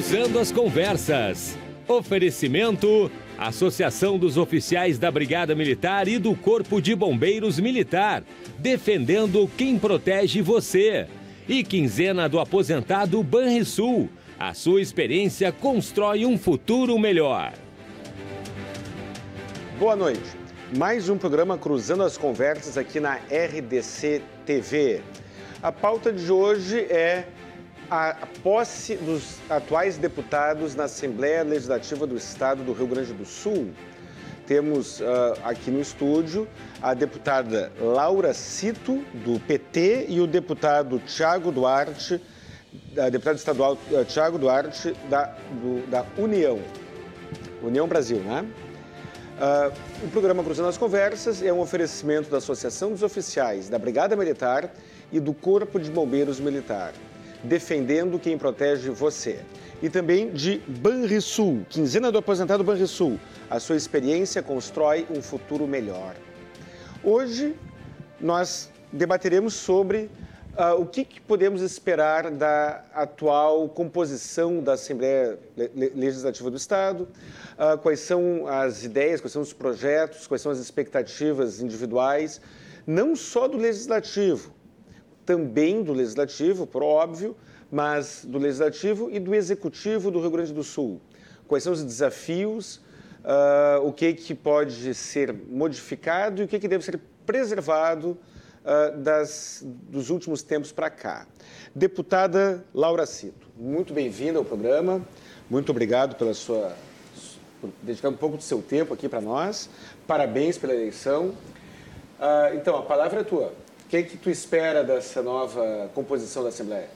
Cruzando as Conversas. Oferecimento: Associação dos Oficiais da Brigada Militar e do Corpo de Bombeiros Militar, defendendo quem protege você. E quinzena do aposentado Banrisul. A sua experiência constrói um futuro melhor. Boa noite. Mais um programa Cruzando as Conversas aqui na RDC TV. A pauta de hoje é a posse dos atuais deputados na Assembleia Legislativa do Estado do Rio Grande do Sul. Temos uh, aqui no estúdio a deputada Laura Cito, do PT, e o deputado Tiago Duarte, a deputado estadual uh, Tiago Duarte, da, do, da União. União Brasil, né? Uh, o programa Cruzando as Conversas é um oferecimento da Associação dos Oficiais da Brigada Militar e do Corpo de Bombeiros Militar defendendo quem protege você. E também de Banrisul, quinzena do aposentado Banrisul. A sua experiência constrói um futuro melhor. Hoje nós debateremos sobre uh, o que, que, podemos esperar da atual composição da Assembleia Legislativa do Estado, uh, quais são as ideias, quais são os projetos, quais são as expectativas individuais, não só do Legislativo, também do Legislativo, por óbvio, mas do Legislativo e do Executivo do Rio Grande do Sul. Quais são os desafios, uh, o que, que pode ser modificado e o que, que deve ser preservado uh, das, dos últimos tempos para cá. Deputada Laura Cito, muito bem-vinda ao programa, muito obrigado pela sua por dedicar um pouco do seu tempo aqui para nós. Parabéns pela eleição. Uh, então, a palavra é tua. Que, é que tu espera dessa nova composição da Assembleia?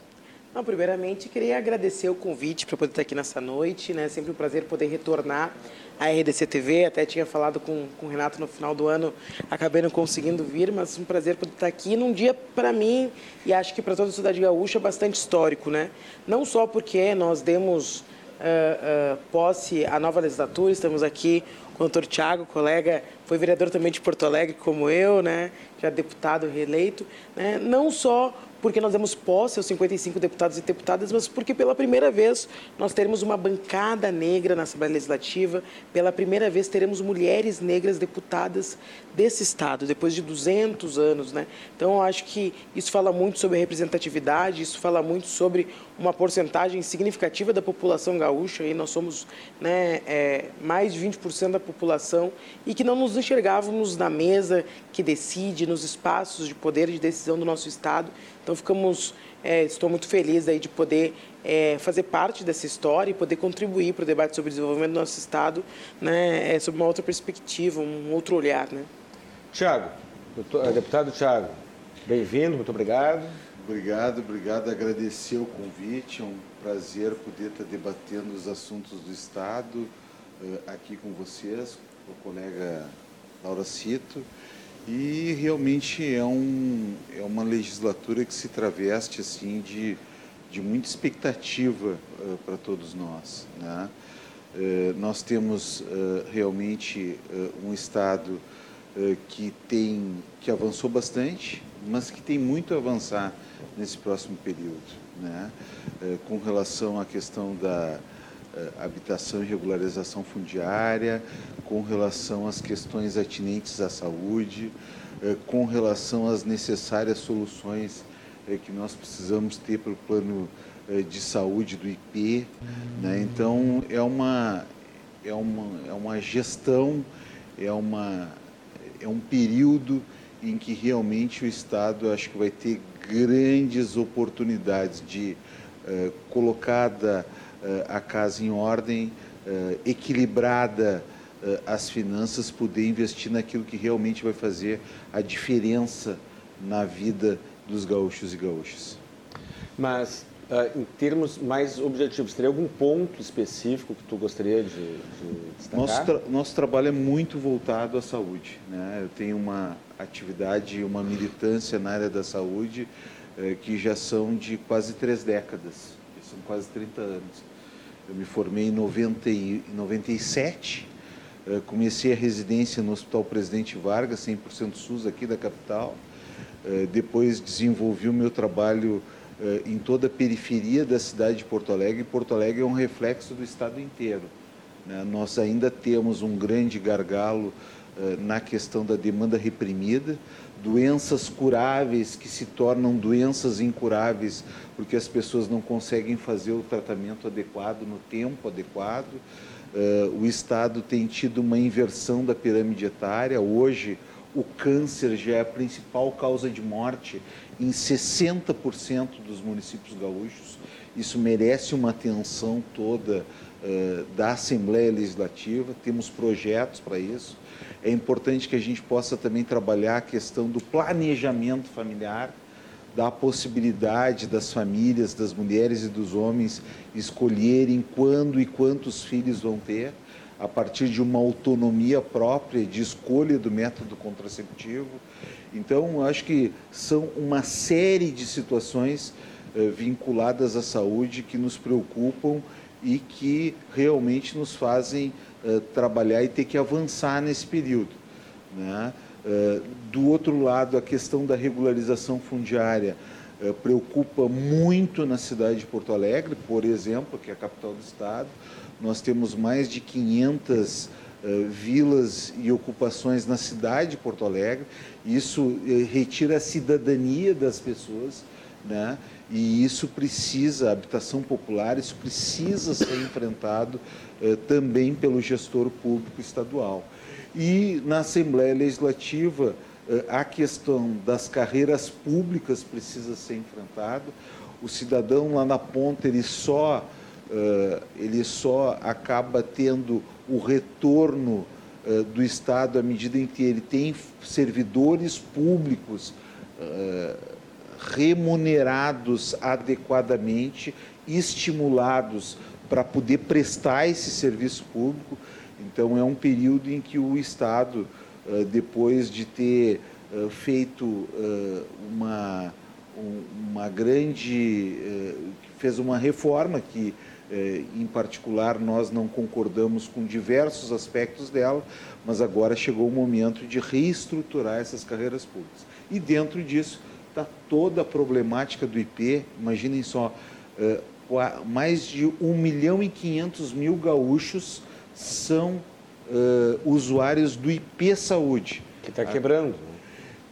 Não, primeiramente, queria agradecer o convite para poder estar aqui nessa noite. Né? Sempre um prazer poder retornar à RDC TV. Até tinha falado com, com o Renato no final do ano, acabei não conseguindo vir, mas um prazer poder estar aqui num dia, para mim, e acho que para toda a cidade gaúcha, bastante histórico. Né? Não só porque nós demos uh, uh, posse à nova legislatura, estamos aqui com o doutor Tiago, colega, foi vereador também de Porto Alegre, como eu, né? Deputado reeleito, né? não só porque nós demos posse aos 55 deputados e deputadas, mas porque pela primeira vez nós teremos uma bancada negra na Assembleia Legislativa, pela primeira vez teremos mulheres negras deputadas desse Estado, depois de 200 anos. Né? Então, eu acho que isso fala muito sobre representatividade, isso fala muito sobre uma porcentagem significativa da população gaúcha, e nós somos né, é, mais de 20% da população, e que não nos enxergávamos na mesa que decide, nos espaços de poder de decisão do nosso Estado. Então ficamos, é, estou muito feliz aí de poder é, fazer parte dessa história e poder contribuir para o debate sobre o desenvolvimento do nosso estado, né, é, sob uma outra perspectiva, um outro olhar, né? Tiago, é, deputado Tiago, bem-vindo, muito obrigado. Obrigado, obrigado. Agradecer o convite, é um prazer poder estar debatendo os assuntos do Estado uh, aqui com vocês, com o colega Laura Cito. E realmente é, um, é uma legislatura que se traveste assim de, de muita expectativa uh, para todos nós. Né? Uh, nós temos uh, realmente um Estado que, tem, que avançou bastante, mas que tem muito a avançar nesse próximo período. Né? com relação à questão da habitação e regularização fundiária, com relação às questões atinentes à saúde, eh, com relação às necessárias soluções eh, que nós precisamos ter para o plano eh, de saúde do IP. Né? Então, é uma, é, uma, é uma gestão, é, uma, é um período em que realmente o Estado acho que vai ter grandes oportunidades de uh, colocada a casa em ordem, uh, equilibrada uh, as finanças, poder investir naquilo que realmente vai fazer a diferença na vida dos gaúchos e gaúchas. Mas, uh, em termos mais objetivos, teria algum ponto específico que tu gostaria de, de destacar? Nosso, tra nosso trabalho é muito voltado à saúde. Né? Eu tenho uma atividade, uma militância na área da saúde que já são de quase três décadas, são quase 30 anos. Eu me formei em 90 e, 97 eh, comecei a residência no Hospital Presidente Vargas, 100% SUS aqui da capital. Eh, depois desenvolvi o meu trabalho eh, em toda a periferia da cidade de Porto Alegre. Porto Alegre é um reflexo do estado inteiro. Né? Nós ainda temos um grande gargalo na questão da demanda reprimida, doenças curáveis que se tornam doenças incuráveis porque as pessoas não conseguem fazer o tratamento adequado no tempo adequado. Uh, o Estado tem tido uma inversão da pirâmide etária. Hoje, o câncer já é a principal causa de morte em 60% dos municípios gaúchos. Isso merece uma atenção toda uh, da Assembleia Legislativa. Temos projetos para isso. É importante que a gente possa também trabalhar a questão do planejamento familiar, da possibilidade das famílias, das mulheres e dos homens escolherem quando e quantos filhos vão ter, a partir de uma autonomia própria de escolha do método contraceptivo. Então, acho que são uma série de situações eh, vinculadas à saúde que nos preocupam e que realmente nos fazem uh, trabalhar e ter que avançar nesse período. Né? Uh, do outro lado, a questão da regularização fundiária uh, preocupa muito na cidade de Porto Alegre, por exemplo, que é a capital do estado. Nós temos mais de 500 vilas e ocupações na cidade de Porto Alegre. Isso retira a cidadania das pessoas, né? E isso precisa, habitação popular, isso precisa ser enfrentado eh, também pelo gestor público estadual. E na Assembleia Legislativa, eh, a questão das carreiras públicas precisa ser enfrentada. O cidadão lá na ponta, ele só, eh, ele só acaba tendo o retorno eh, do Estado à medida em que ele tem servidores públicos eh, remunerados adequadamente, estimulados para poder prestar esse serviço público. Então, é um período em que o Estado, depois de ter feito uma, uma grande. fez uma reforma que. em particular, nós não concordamos com diversos aspectos dela, mas agora chegou o momento de reestruturar essas carreiras públicas. E dentro disso, está toda a problemática do IP. Imaginem só, mais de 1 milhão e 500 mil gaúchos são uh, usuários do IP Saúde. Que está quebrando.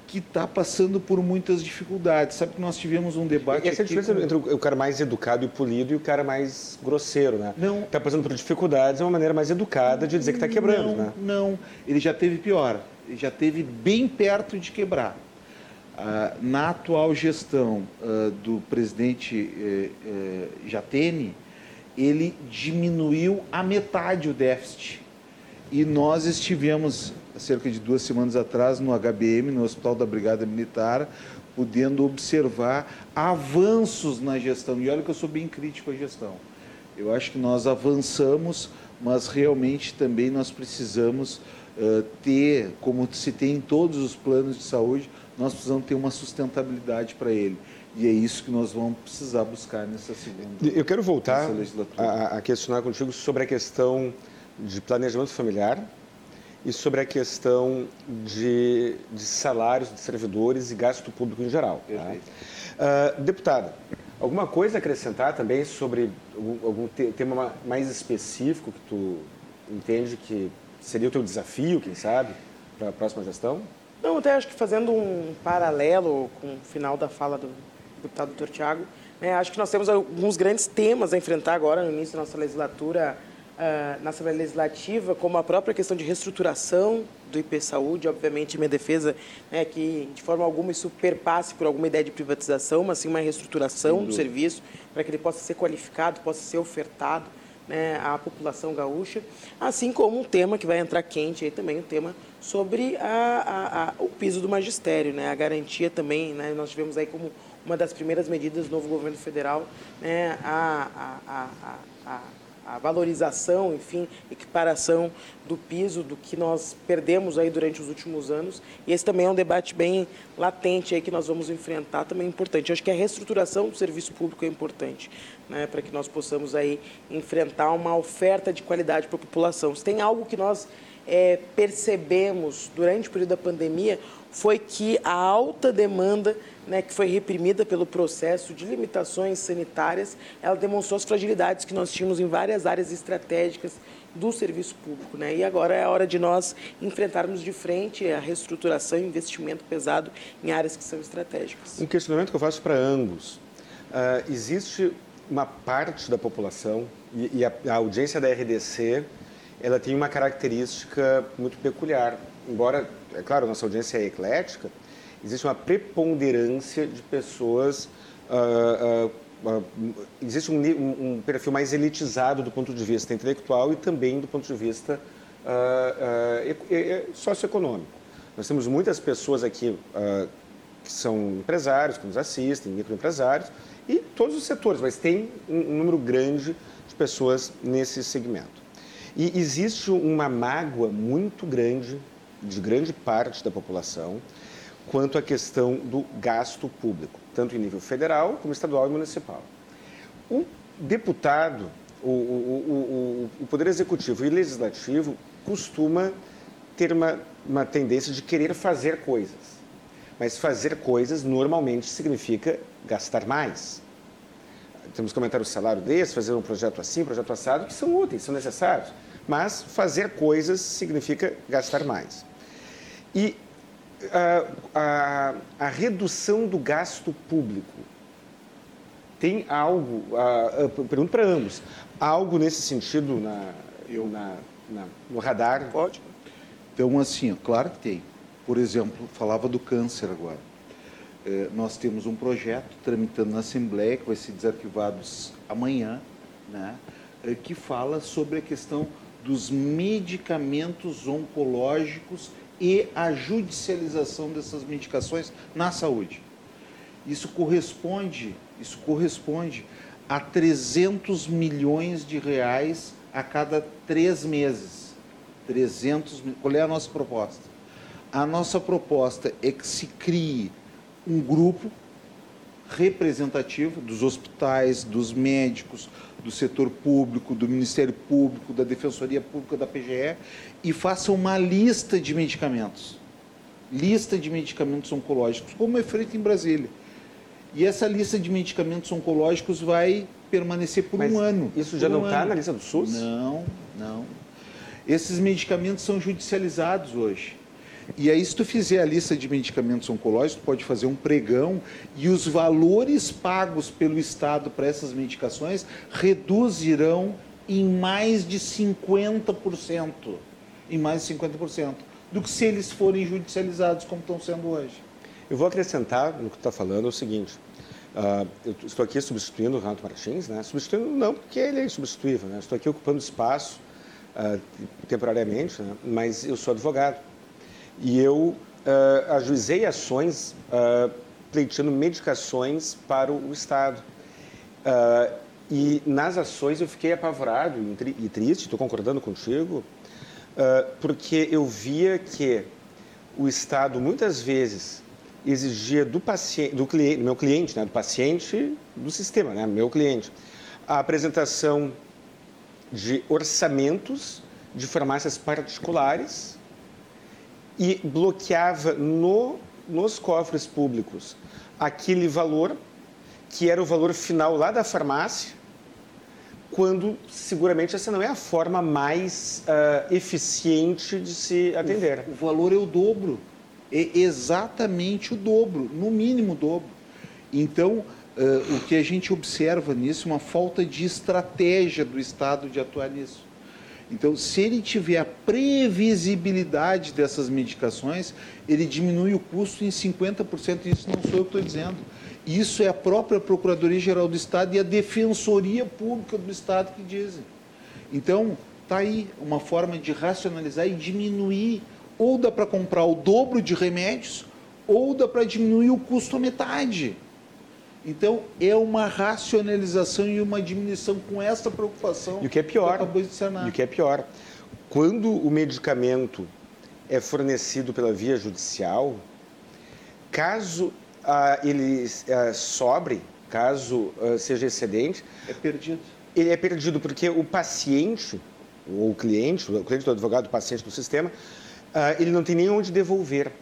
Que está passando por muitas dificuldades. Sabe que nós tivemos um debate. E essa é a diferença com... entre o cara mais educado e polido e o cara mais grosseiro, né? Não. Está passando por dificuldades, é uma maneira mais educada de dizer que está quebrando, não, né? Não, ele já teve pior. Ele já teve bem perto de quebrar. Ah, na atual gestão ah, do presidente eh, eh, Jatene, ele diminuiu a metade o déficit. E nós estivemos, cerca de duas semanas atrás, no HBM, no Hospital da Brigada Militar, podendo observar avanços na gestão. E olha que eu sou bem crítico à gestão. Eu acho que nós avançamos, mas realmente também nós precisamos uh, ter, como se tem em todos os planos de saúde, nós precisamos ter uma sustentabilidade para ele. E é isso que nós vamos precisar buscar nessa segunda. Eu quero voltar a, a, questionar contigo sobre a questão de planejamento familiar e sobre a questão de, de salários de servidores e gasto público em geral. Tá? Uh, deputada, alguma coisa a acrescentar também sobre algum, algum tema mais específico que tu entende que seria o teu desafio, quem sabe, para a próxima gestão? Não, até acho que fazendo um paralelo com o final da fala do deputado Dr. Tiago, né, acho que nós temos alguns grandes temas a enfrentar agora no início da nossa legislatura, na Assembleia Legislativa, como a própria questão de reestruturação do IP Saúde, obviamente, minha defesa é que de forma alguma isso perpasse por alguma ideia de privatização, mas sim uma reestruturação do serviço para que ele possa ser qualificado, possa ser ofertado né, à população gaúcha, assim como um tema que vai entrar quente aí também, o tema sobre a, a, a, o piso do magistério, né, a garantia também, né, nós tivemos aí como uma das primeiras medidas do novo governo federal né, a, a, a, valorização, enfim, equiparação do piso, do que nós perdemos aí durante os últimos anos. E esse também é um debate bem latente aí que nós vamos enfrentar, também importante. Eu acho que a reestruturação do serviço público é importante, né, para que nós possamos aí enfrentar uma oferta de qualidade para a população. Se tem algo que nós é, percebemos durante o período da pandemia, foi que a alta demanda né, que foi reprimida pelo processo de limitações sanitárias, ela demonstrou as fragilidades que nós tínhamos em várias áreas estratégicas do serviço público. Né? E agora é a hora de nós enfrentarmos de frente a reestruturação e investimento pesado em áreas que são estratégicas. Um questionamento que eu faço para ambos. Uh, existe uma parte da população, e, e a, a audiência da RDC, ela tem uma característica muito peculiar. Embora, é claro, nossa audiência é eclética, existe uma preponderância de pessoas uh, uh, existe um, um, perfil mais elitizado do ponto de vista intelectual e também do ponto de vista socioeconômico. Nós temos muitas pessoas aqui que são empresários, que nos assistem, microempresários, e todos os setores, mas tem um, um número grande de pessoas nesse segmento. E existe uma mágoa muito grande, de grande parte da população, quanto à questão do gasto público tanto em nível federal como estadual e municipal. O deputado, o, o, o, o Poder Executivo e Legislativo costuma ter uma, uma tendência de querer fazer coisas. Mas fazer coisas normalmente significa gastar mais. Temos que aumentar o salário desse, fazer um projeto assim, projeto assado, que são úteis, são necessários. Mas fazer coisas significa gastar mais. E a, a, redução do gasto público tem algo, a, pergunto para ambos, algo nesse sentido na, eu, na, na, no radar? Pode. Então, assim, claro que tem. Por exemplo, falava do câncer agora. É, nós temos um projeto tramitando na Assembleia, que vai ser desarquivado amanhã, né, é, que fala sobre a questão dos medicamentos oncológicos e a judicialização dessas medicações na saúde. Isso corresponde, isso corresponde a 300 milhões de reais a cada três meses. 300, qual é a nossa proposta? A nossa proposta é que se crie um grupo representativo dos hospitais, dos médicos, do setor público, do Ministério Público, da Defensoria Pública, da PGE, e faça uma lista de medicamentos. Lista de medicamentos oncológicos, como é feito em Brasília. E essa lista de medicamentos oncológicos vai permanecer por Mas um ano. Isso já um não está na lista do SUS? Não, não. Esses medicamentos são judicializados hoje. E aí, se tu fizer a lista de medicamentos oncológicos, tu pode fazer um pregão e os valores pagos pelo Estado para essas medicações reduzirão em mais de 50%. Em mais de 50%. Do que se eles forem judicializados, como estão sendo hoje. Eu vou acrescentar no que está falando o seguinte. Uh, eu estou aqui substituindo o Renato Martins, né? substituindo não porque ele é insubstituível, né? estou aqui ocupando espaço uh, temporariamente, né? mas eu sou advogado. E eu uh, ajuizei ações uh, pleiteando medicações para o Estado. Uh, e nas ações eu fiquei apavorado e triste, estou concordando contigo, uh, porque eu via que o Estado muitas vezes exigia do paciente, do cliente, meu cliente, né, do paciente do sistema, né, meu cliente, a apresentação de orçamentos de farmácias particulares e bloqueava no, nos cofres públicos aquele valor que era o valor final lá da farmácia, quando seguramente essa não é a forma mais uh, eficiente de se atender. O, o valor é o dobro, é exatamente o dobro, no mínimo o dobro. Então, uh, o que a gente observa nisso é uma falta de estratégia do Estado de atuar nisso. Então, se ele tiver a previsibilidade dessas medicações, ele diminui o custo em 50%. Isso não sou eu que estou dizendo. Isso é a própria Procuradoria-Geral do Estado e a Defensoria Pública do Estado que dizem. Então, está aí uma forma de racionalizar e diminuir. Ou dá para comprar o dobro de remédios, ou dá para diminuir o custo à metade. Então, é uma racionalização e uma diminuição com essa preocupação. E o que é pior, que e o que é pior, quando o medicamento é fornecido pela via judicial, caso ah, ele ah, sobre, caso ah, seja excedente, é perdido. Ele é perdido porque o paciente, ou o cliente, o cliente do advogado, o paciente do sistema, ah, ele não tem nem onde devolver.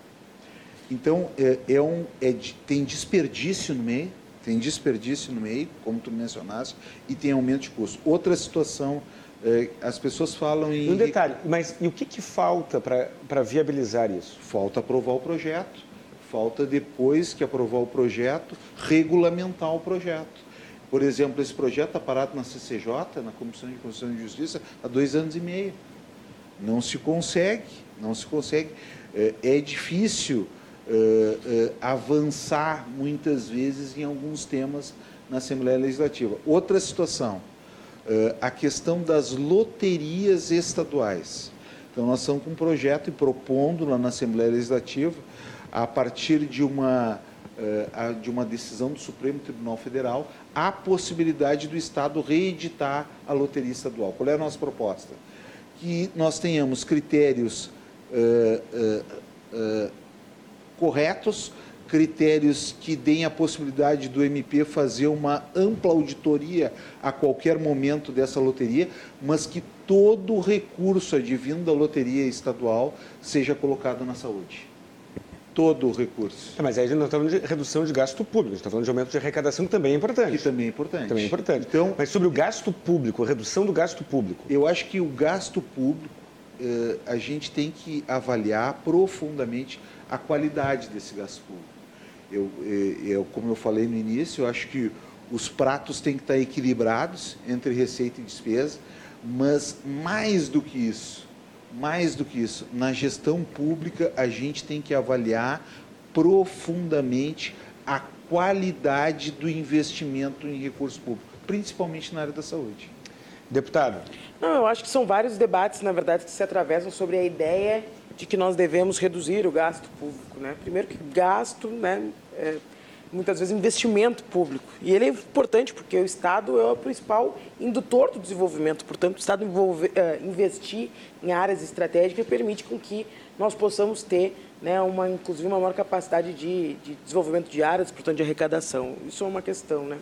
Então, é, é um, é, tem desperdício no meio, tem desperdício no meio, como tu mencionaste, e tem aumento de custo. Outra situação, é, as pessoas falam em... Um detalhe, mas e o que, que falta para viabilizar isso? Falta aprovar o projeto, falta depois que aprovar o projeto, regulamentar o projeto. Por exemplo, esse projeto está parado na CCJ, na Comissão de Constituição e Justiça, há dois anos e meio. Não se consegue, não se consegue. É, é difícil uh, uh, avançar muitas vezes em alguns temas na Assembleia Legislativa. Outra situação, uh, a questão das loterias estaduais. Então, nós estamos com um projeto e propondo lá na Assembleia Legislativa, a partir de uma, de uma decisão do Supremo Tribunal Federal, a possibilidade do Estado reeditar a loteria estadual. Qual é a nossa proposta? Que nós tenhamos critérios corretos, critérios que deem a possibilidade do MP fazer uma ampla auditoria a qualquer momento dessa loteria, mas que todo recurso advindo da loteria estadual seja colocado na saúde. Todo o recurso. É, mas aí nós estamos falando de redução de gasto público, está falando de aumento de arrecadação, que também é importante. Que também é importante. Também é importante. Então, mas sobre o gasto público, a redução do gasto público. Eu acho que o gasto público, eh, a gente tem que avaliar profundamente a qualidade desse gasto público. Eu, eu, como eu falei no início, eu acho que os pratos têm que estar equilibrados entre receita e despesa, mas mais do que isso, mais do que isso, na gestão pública a gente tem que avaliar profundamente a qualidade do investimento em recursos públicos, principalmente na área da saúde. Deputado. Não, eu acho que são vários debates, na verdade, que se atravessam sobre a ideia de que nós devemos reduzir o gasto público. Né? Primeiro que gasto, né, é, muitas vezes investimento público. E ele é importante porque o Estado é o principal indutor do desenvolvimento. Portanto, o Estado envolver, é, investir em áreas estratégicas permite com que nós possamos ter né, uma, inclusive uma maior capacidade de, de desenvolvimento de áreas, portanto, de arrecadação. Isso é uma questão. Né?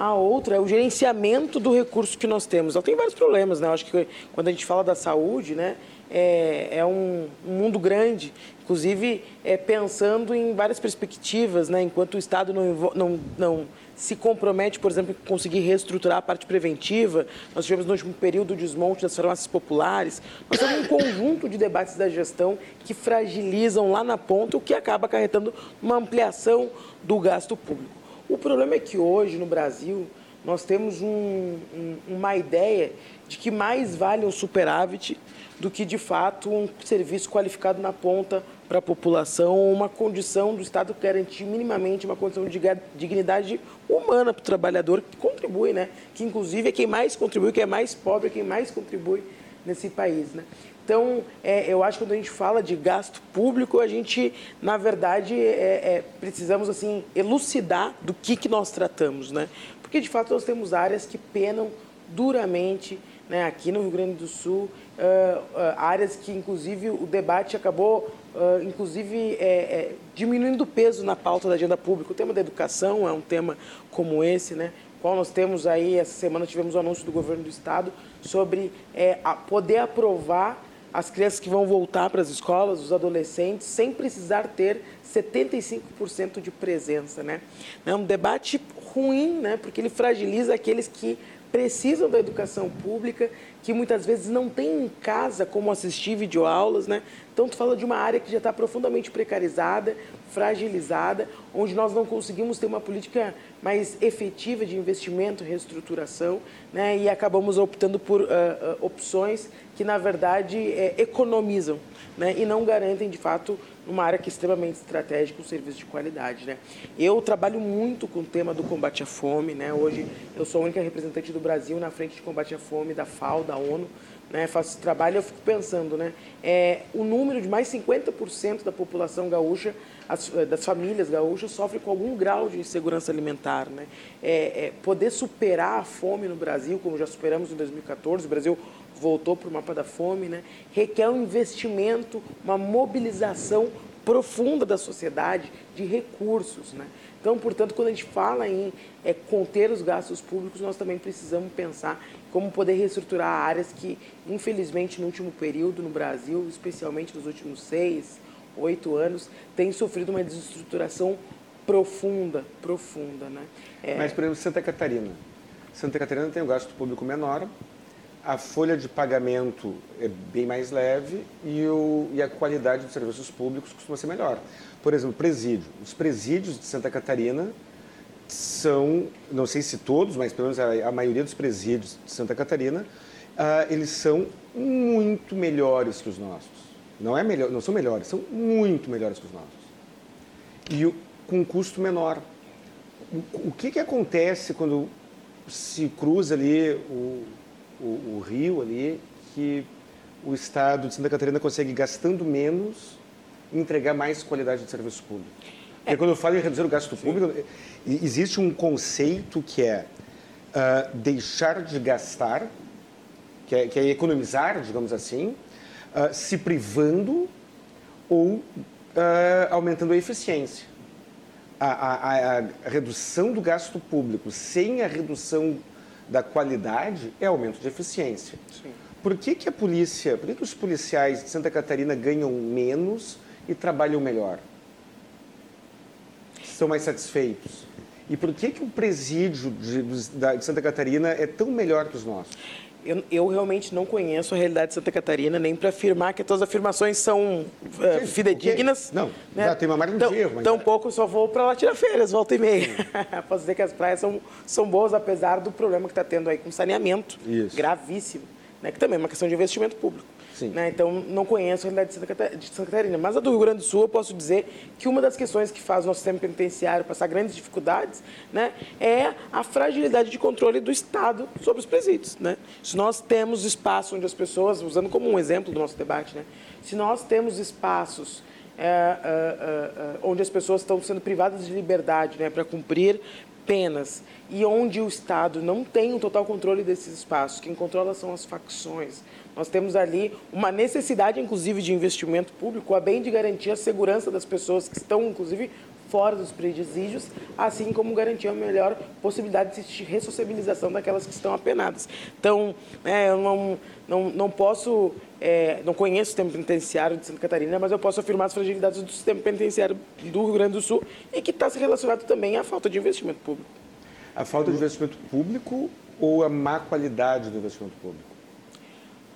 A outra é o gerenciamento do recurso que nós temos. Ela tem vários problemas, né? Eu acho que quando a gente fala da saúde, né, é, é um, um, mundo grande, inclusive é, pensando em várias perspectivas, né? enquanto o Estado não, não, não se compromete, por exemplo, em conseguir reestruturar a parte preventiva. Nós tivemos no último período o desmonte das farmácias populares. Nós temos um conjunto de debates da gestão que fragilizam lá na ponta, o que acaba acarretando uma ampliação do gasto público. O problema é que hoje, no Brasil, nós temos um, um, uma ideia de que mais vale um superávit do que, de fato, um serviço qualificado na ponta para a população, uma condição do Estado garantir minimamente uma condição de dignidade humana para o trabalhador que contribui, né? que inclusive é quem mais contribui, que é mais pobre, é quem mais contribui nesse país. Né? Então, é, eu acho que quando a gente fala de gasto público, a gente, na verdade, é, é, precisamos assim elucidar do que, que nós tratamos, né? Porque, de fato, nós temos áreas que penam duramente né, aqui no Rio Grande do Sul, uh, uh, áreas que, inclusive, o debate acabou, uh, inclusive, é, é, diminuindo o peso na pauta da agenda pública. O tema da educação é um tema como esse, né? Qual nós temos aí, essa semana tivemos o um anúncio do governo do Estado sobre é, poder aprovar as crianças que vão voltar para as escolas, os adolescentes, sem precisar ter 75% de presença. Né? É um debate ruim, né? porque ele fragiliza aqueles que precisam da educação pública, que muitas vezes não têm em casa como assistir videoaulas, né? Então, tu fala de uma área que já está profundamente precarizada, fragilizada, onde nós não conseguimos ter uma política mais efetiva de investimento, reestruturação, né? E acabamos optando por uh, uh, opções que, na verdade, é, economizam, né? E não garantem, de fato, uma área que é extremamente estratégica, um serviço de qualidade. Né? Eu trabalho muito com o tema do combate à fome. Né? Hoje eu sou a única representante do Brasil na frente de combate à fome da FAO, da ONU. Né? Faço esse trabalho e eu fico pensando, né? É, o número de mais 50% da população gaúcha, as, eh, das famílias gaúchas, sofre com algum grau de insegurança alimentar. Né? É, é, poder superar a fome no Brasil, como já superamos em 2014, o Brasil voltou para o mapa da fome, né? requer um investimento, uma mobilização profunda da sociedade de recursos. Né? Então, portanto, quando a gente fala em é, conter os gastos públicos, nós também precisamos pensar como poder reestruturar áreas que, infelizmente, no último período no Brasil, especialmente nos últimos seis, oito anos, tem sofrido uma desestruturação profunda, profunda. Né? É... Mas, por exemplo, Santa Catarina. Santa Catarina tem um gasto público menor, a folha de pagamento é bem mais leve e, o, e a qualidade dos serviços públicos costuma ser melhor. Por exemplo, presídio. Os presídios de Santa Catarina são, não sei se todos, mas pelo menos a, a maioria dos presídios de Santa Catarina, uh, eles são muito melhores que os nossos. Não, é melhor, não são melhores, são muito melhores que os nossos. E o, com um custo menor. O, o que, que acontece quando se cruza ali o, o, o rio ali, que o Estado de Santa Catarina consegue, gastando menos, entregar mais qualidade de serviço público? Porque quando eu falo em reduzir o gasto Sim. público, existe um conceito que é uh, deixar de gastar que é, que é economizar, digamos assim, uh, se privando ou uh, aumentando a eficiência. A, a, a, redução do gasto público sem a redução da qualidade é aumento de eficiência. Sim. Por que, que a polícia, por que, que os policiais de Santa Catarina ganham menos e trabalham melhor? São mais satisfeitos? E por que, que o presídio de, de Santa Catarina é tão melhor que os nossos? Eu, eu, realmente não conheço a realidade de Santa Catarina, nem para afirmar que todas as afirmações são uh, fidedignas. Não, né? já tem uma margem de erro. Mas... Tampouco só vou para lá tirar férias, volta e meia. Posso dizer que as praias são, são boas, apesar do problema que está tendo aí com saneamento. Isso. Gravíssimo. Né? Que também é uma questão de investimento público. Né? Então, não conheço a realidade de Santa, de Santa, Catarina. Mas a do Rio Grande do Sul, eu posso dizer que uma das questões que faz o nosso sistema penitenciário passar grandes dificuldades né, é a fragilidade de controle do Estado sobre os presídios. Né? Se nós temos espaço onde as pessoas, usando como um exemplo do nosso debate, né, se nós temos espaços onde as pessoas estão sendo privadas de liberdade né, para cumprir penas. E onde o Estado não tem um total controle desses espaços, quem controla são as facções, nós temos ali uma necessidade, inclusive, de investimento público, a bem de garantir a segurança das pessoas que estão, inclusive, fora dos presídios, assim como garantir a melhor possibilidade de ressociabilização daquelas que estão apenadas. Então, é, eu não, não, não posso, é, não conheço o sistema penitenciário de Santa Catarina, mas eu posso afirmar as fragilidades do sistema penitenciário do Rio Grande do Sul e que está se relacionado também à falta de investimento público. A falta de investimento público ou a má qualidade do investimento público?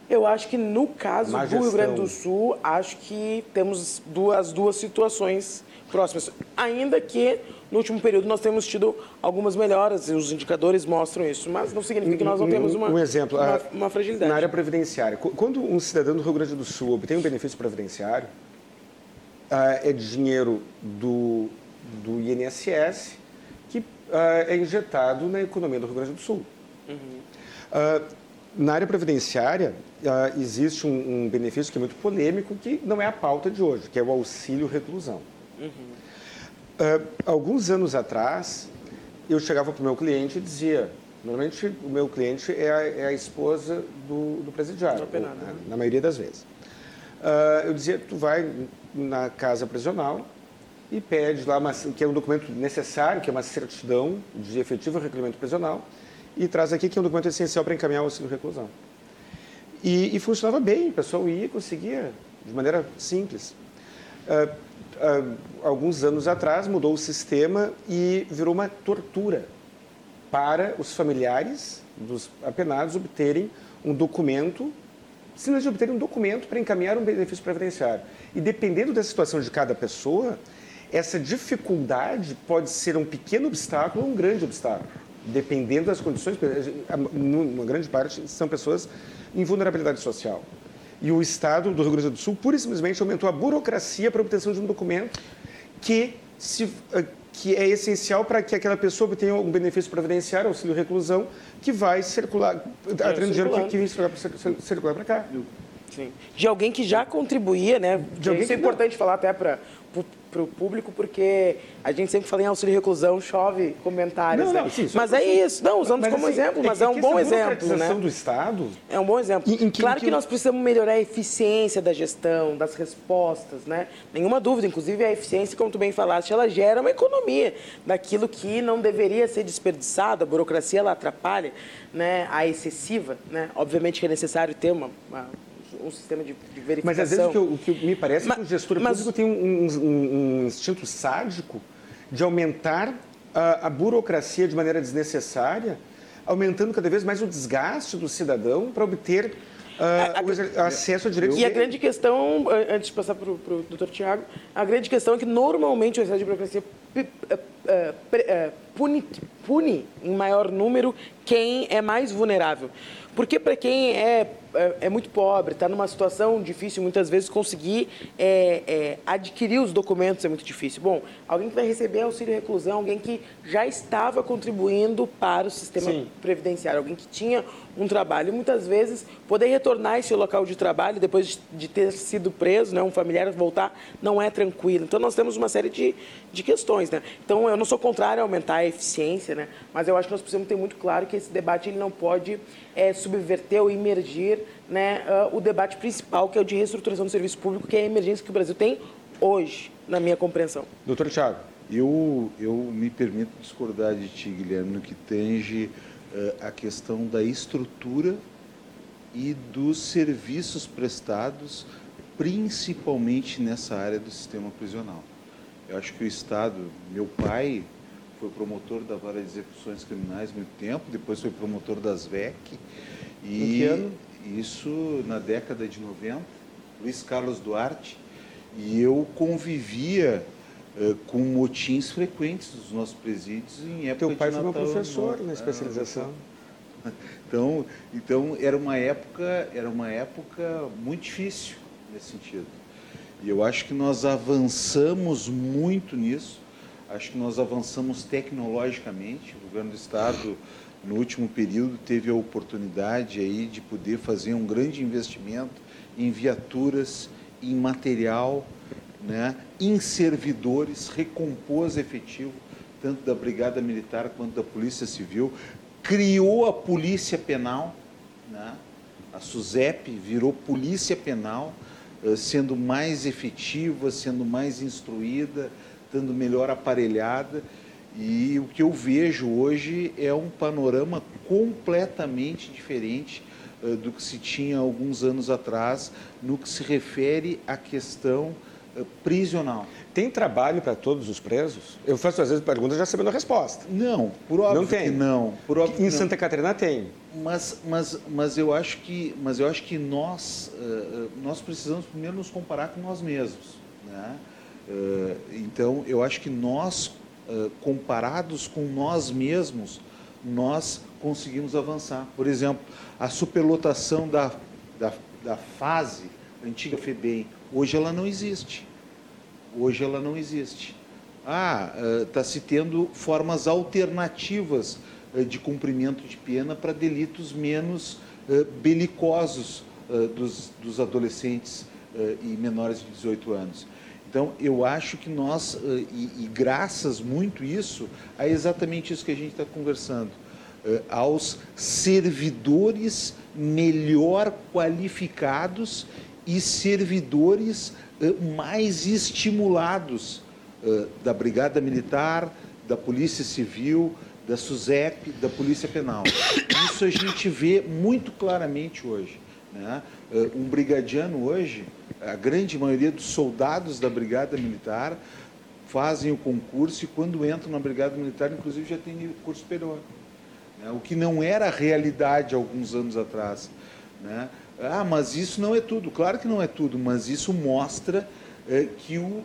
Eu acho que no caso do Rio Grande do Sul, acho que temos duas, duas situações próximas. Ainda que no último período nós temos tido algumas melhoras e os indicadores mostram isso, mas não significa que nós não temos uma, um exemplo, uma, uma fragilidade. Na área previdenciária, quando um cidadão do Rio Grande do Sul obtém um benefício previdenciário, ah, é dinheiro do, do INSS que ah, é injetado na economia do Rio Grande do Sul. Uhum. Ah, na área previdenciária, existe um, um, benefício que é muito polêmico, que não é a pauta de hoje, que é o auxílio reclusão. Uhum. Uh, alguns anos atrás, eu chegava para o meu cliente e dizia, normalmente o meu cliente é a, é a esposa do, do presidiário, ou, né, na maioria das vezes. Uh, eu dizia, tu vai na casa prisional e pede lá, uma, que é um documento necessário, que é uma certidão de efetivo recolhimento prisional, e traz aqui que é um documento essencial para encaminhar o auxílio reclusão. E, e, funcionava bem, o pessoal ia, conseguia, de maneira simples. Uh, alguns anos atrás mudou o sistema e virou uma tortura para os familiares dos apenados obterem um documento, simplesmente obterem um documento para encaminhar um benefício previdenciário. E dependendo da situação de cada pessoa, essa dificuldade pode ser um pequeno obstáculo ou um grande obstáculo dependendo das condições, uma grande parte são pessoas em vulnerabilidade social. E o Estado do Rio Grande do Sul, pura e simplesmente, aumentou a burocracia para a obtenção de um documento que, se, eh, que é essencial para que aquela pessoa obtenha um benefício previdenciário, auxílio reclusão, que vai circular, é, atraindo dinheiro que, que vai circular para cá. Sim. De alguém que já contribuía, né? De Isso é importante não. falar até para para o público, porque a gente sempre fala em auxílio reclusão, chove comentários, não, né? Sim, mas é isso. Não, usamos mas, como assim, exemplo, mas é, é um bom exemplo, né? do Estado... É um bom exemplo. Em, em que, claro que, que, nós precisamos melhorar a eficiência da gestão, das respostas, né? Nenhuma dúvida. Inclusive, a eficiência, como tu bem falaste, ela gera uma economia daquilo que não deveria ser desperdiçado. A burocracia, ela atrapalha né? a excessiva, né? Obviamente que é necessário ter uma, uma um sistema de, de, verificação. Mas às vezes o que, o que me parece mas, é que o gestor mas... público tem um, um, um, instinto sádico de aumentar a, a burocracia de maneira desnecessária, aumentando cada vez mais o desgaste do cidadão para obter uh, a, acesso a direitos. E a grande questão, antes de passar para o doutor Tiago, a grande questão é que normalmente o excesso de burocracia pune, pune em maior número quem é mais vulnerável. Porque para quem é, é, é, muito pobre, está numa situação difícil, muitas vezes conseguir é, é, adquirir os documentos é muito difícil. Bom, alguém que vai receber auxílio reclusão, alguém que já estava contribuindo para o sistema Sim. previdenciário, alguém que tinha um trabalho. E muitas vezes poder retornar a esse local de trabalho depois de ter sido preso, né, um familiar voltar, não é tranquilo. Então nós temos uma série de, de questões. Né? Então eu não sou contrário a aumentar a eficiência, né? mas eu acho que nós precisamos ter muito claro que esse debate ele não pode é, subverter ou imergir né, uh, o debate principal, que é o de reestruturação do serviço público, que é a emergência que o Brasil tem hoje, na minha compreensão. Doutor Tiago. Eu, eu me permito discordar de ti, Guilherme, no que tange uh, a questão da estrutura e dos serviços prestados, principalmente nessa área do sistema prisional. Eu acho que o Estado, meu pai foi promotor da vara de execuções criminais muito tempo, depois foi promotor das VEC. E em que ano? Isso na década de 90, Luiz Carlos Duarte. E eu convivia uh, com motins frequentes dos nossos presídios em época Teu pai de foi meu professor na especialização. Então, então era uma época, era uma época muito difícil nesse sentido. E eu acho que nós avançamos muito nisso. Acho que nós avançamos tecnologicamente. O governo do estado, no último período, teve a oportunidade aí de poder fazer um grande investimento em viaturas, em material, né, em servidores, recompôs efetivo, tanto da Brigada Militar quanto da Polícia Civil, criou a Polícia Penal, né, a SUSEP virou Polícia Penal, eh, sendo mais efetiva, sendo mais instruída, estando melhor aparelhada. E o que eu vejo hoje é um panorama completamente diferente uh, do que se tinha alguns anos atrás no que se refere à questão uh, prisional. Tem trabalho para todos os presos? Eu faço às vezes perguntas já sabendo a resposta. Não, por óbvio não tem. que não. Por óbvio em não. Santa Catarina tem. Mas, mas, mas eu acho que, mas eu acho que nós, uh, nós precisamos primeiro nos comparar com nós mesmos, né? Eh, então, eu acho que nós, eh, comparados com nós mesmos, nós conseguimos avançar. Por exemplo, a superlotação da, da, da fase antiga FEBEM, hoje ela não existe. Hoje ela não existe. Ah, está eh, se tendo formas alternativas de cumprimento de pena para delitos menos belicosos dos, dos adolescentes e menores de 18 anos. Então, eu acho que nós, eh, e, e graças muito isso, a exatamente isso que a gente está conversando, eh, aos servidores melhor qualificados e servidores eh, mais estimulados da Brigada Militar, da Polícia Civil, da SUSEP, da Polícia Penal. Isso a gente vê muito claramente hoje. Né? Um brigadiano hoje, a grande maioria dos soldados da Brigada Militar fazem o concurso e quando entram na Brigada Militar, inclusive, já tem curso superior. Né? O que não era a realidade alguns anos atrás. Né? Ah, mas isso não é tudo. Claro que não é tudo, mas isso mostra é, que, o,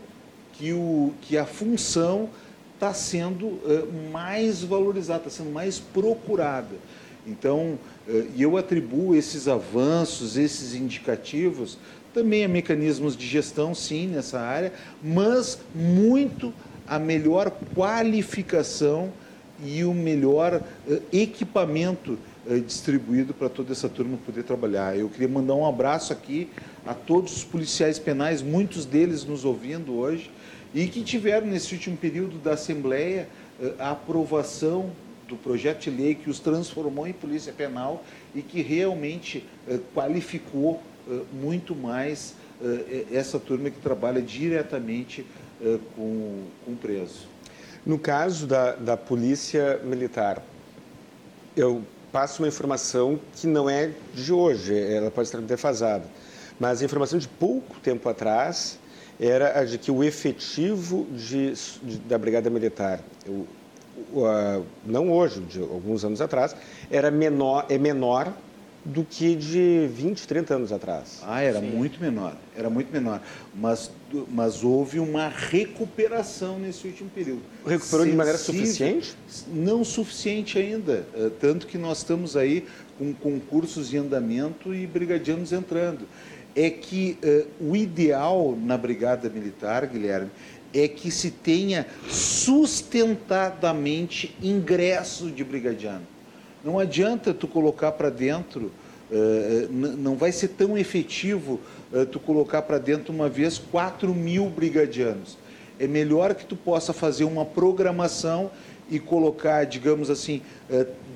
que, o, que a função está sendo é, mais valorizada, está sendo mais procurada. Então, é, e eu atribuo esses avanços, esses indicativos, também há mecanismos de gestão, sim, nessa área, mas muito a melhor qualificação e o melhor uh, equipamento uh, distribuído para toda essa turma poder trabalhar. Eu queria mandar um abraço aqui a todos os policiais penais, muitos deles nos ouvindo hoje, e que tiveram nesse último período da Assembleia uh, a aprovação do projeto de lei que os transformou em polícia penal e que realmente qualificou eh, muito mais eh, essa turma que trabalha diretamente eh, com, o preso. No caso da, da Polícia Militar, eu passo uma informação que não é de hoje, ela pode estar defasada. Mas a informação de pouco tempo atrás era a de que o efetivo de, de, da Brigada Militar, não hoje, de alguns anos atrás, era menor, é menor do que de 20, 30 anos atrás. Ah, era Sim. muito menor, era muito menor. Mas, mas houve uma recuperação nesse último período. Recuperou Sensível, de maneira suficiente? Não suficiente ainda. Eh, tanto que nós estamos aí com concursos em andamento e brigadianos entrando. É que uh, o ideal na Brigada Militar, Guilherme, é que se tenha sustentadamente ingresso de brigadiano. Não adianta tu colocar para dentro, uh, não vai ser tão efetivo uh, tu colocar para dentro uma vez 4 mil brigadianos. É melhor que tu possa fazer uma programação e colocar, digamos assim,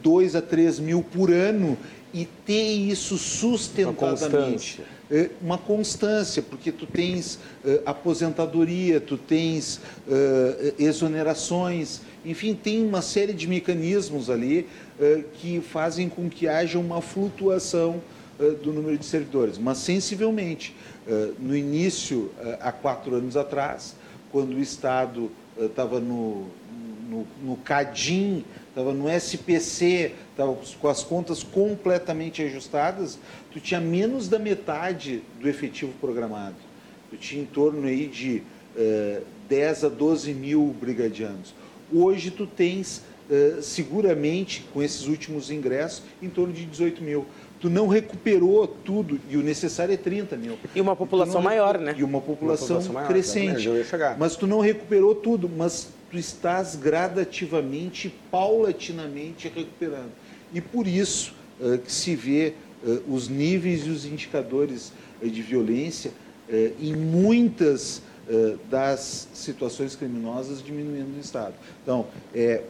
2 a 3 mil por ano e ter isso sustentadamente. Uma, uma constância, porque tu tens uh, aposentadoria, tu tens uh, exonerações, enfim, tem uma série de mecanismos ali que fazem com que haja uma flutuação do número de servidores. Mas, sensivelmente, no início, há quatro anos atrás, quando o Estado estava no, no, no CADIM, estava no SPC, estava com as contas completamente ajustadas, tu tinha menos da metade do efetivo programado. Tu tinha em torno aí de eh, 10 a 12 mil brigadianos. Hoje tu tens, uh, seguramente, com esses últimos ingressos, em torno de 18 mil. Tu não recuperou tudo, e o necessário é 30 mil. E uma população maior, né? E uma população, uma população maior, crescente. Mas tu não recuperou tudo, mas tu estás gradativamente, paulatinamente recuperando. E por isso uh, que se vê uh, os níveis e os indicadores uh, de violência em muitas das situações criminosas diminuindo no Estado. Então, é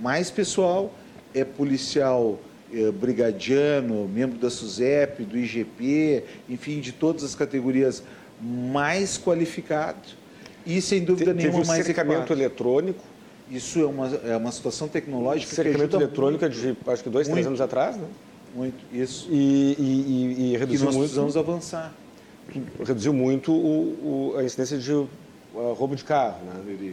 mais pessoal, é policial brigadiano, membro da SUSEP, do IGP, enfim, de todas as categorias mais qualificado e, sem dúvida Te, nenhuma, mais cercamento equipado. eletrônico. Isso é uma, é uma situação tecnológica cercamento que eletrônico é de, acho que dois, muito, três anos atrás, né? Muito, isso. E, e, e, e reduziu nós muito... precisamos avançar. Reduziu muito o, o, a incidência de uh, roubo de carro, né?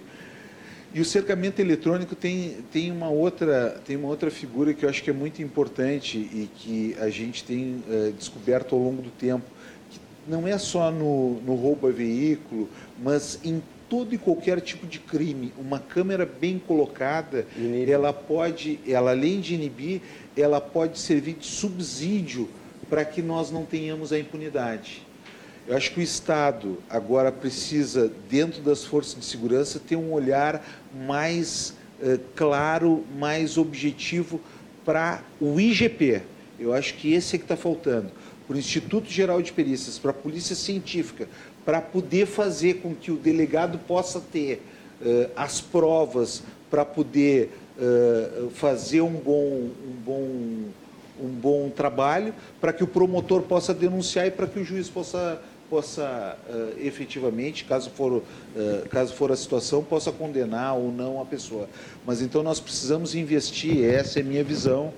E o cercamento eletrônico tem, tem, uma outra, tem uma outra figura que eu acho que é muito importante e que a gente tem uh, descoberto ao longo do tempo não é só no, no roubo a veículo, mas em todo e qualquer tipo de crime, uma câmera bem colocada, Inibe. ela pode, ela além de inibir, ela pode servir de subsídio para que nós não tenhamos a impunidade. Eu acho que o Estado agora precisa, dentro das forças de segurança, ter um olhar mais eh, claro, mais objetivo para o IGP. Eu acho que esse é que está faltando para o Instituto Geral de Perícias, para a Polícia Científica, para poder fazer com que o delegado possa ter uh, as provas para poder uh, fazer um bom, um, bom, um bom trabalho, para que o promotor possa denunciar e para que o juiz possa, possa uh, efetivamente, caso for, caso for a situação, possa condenar ou não a pessoa. Mas então nós precisamos investir, essa é a minha visão,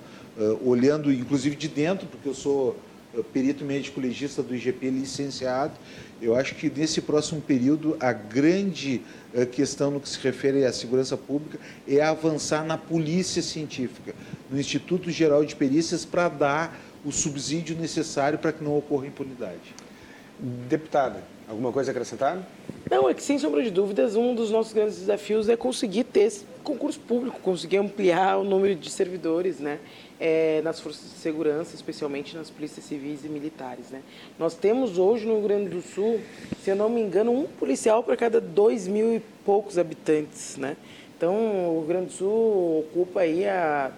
olhando inclusive de dentro, porque eu sou perito médico legista do IGP licenciado. Eu acho que nesse próximo período a grande eh, questão no que se refere à segurança pública é avançar na polícia científica, no Instituto Geral de Perícias, para dar o subsídio necessário para que não ocorra impunidade. Deputada, alguma coisa a acrescentar? Não, é que sem sombra de dúvidas, um dos nossos grandes desafios é conseguir ter esse concurso público, conseguir ampliar o número de servidores, né? É, nas forças de segurança, especialmente nas polícias civis e militares. Né? Nós temos hoje no Rio Grande do Sul, se eu não me engano, um policial para cada dois mil e poucos habitantes. Né? Então, o Rio Grande do Sul ocupa aí a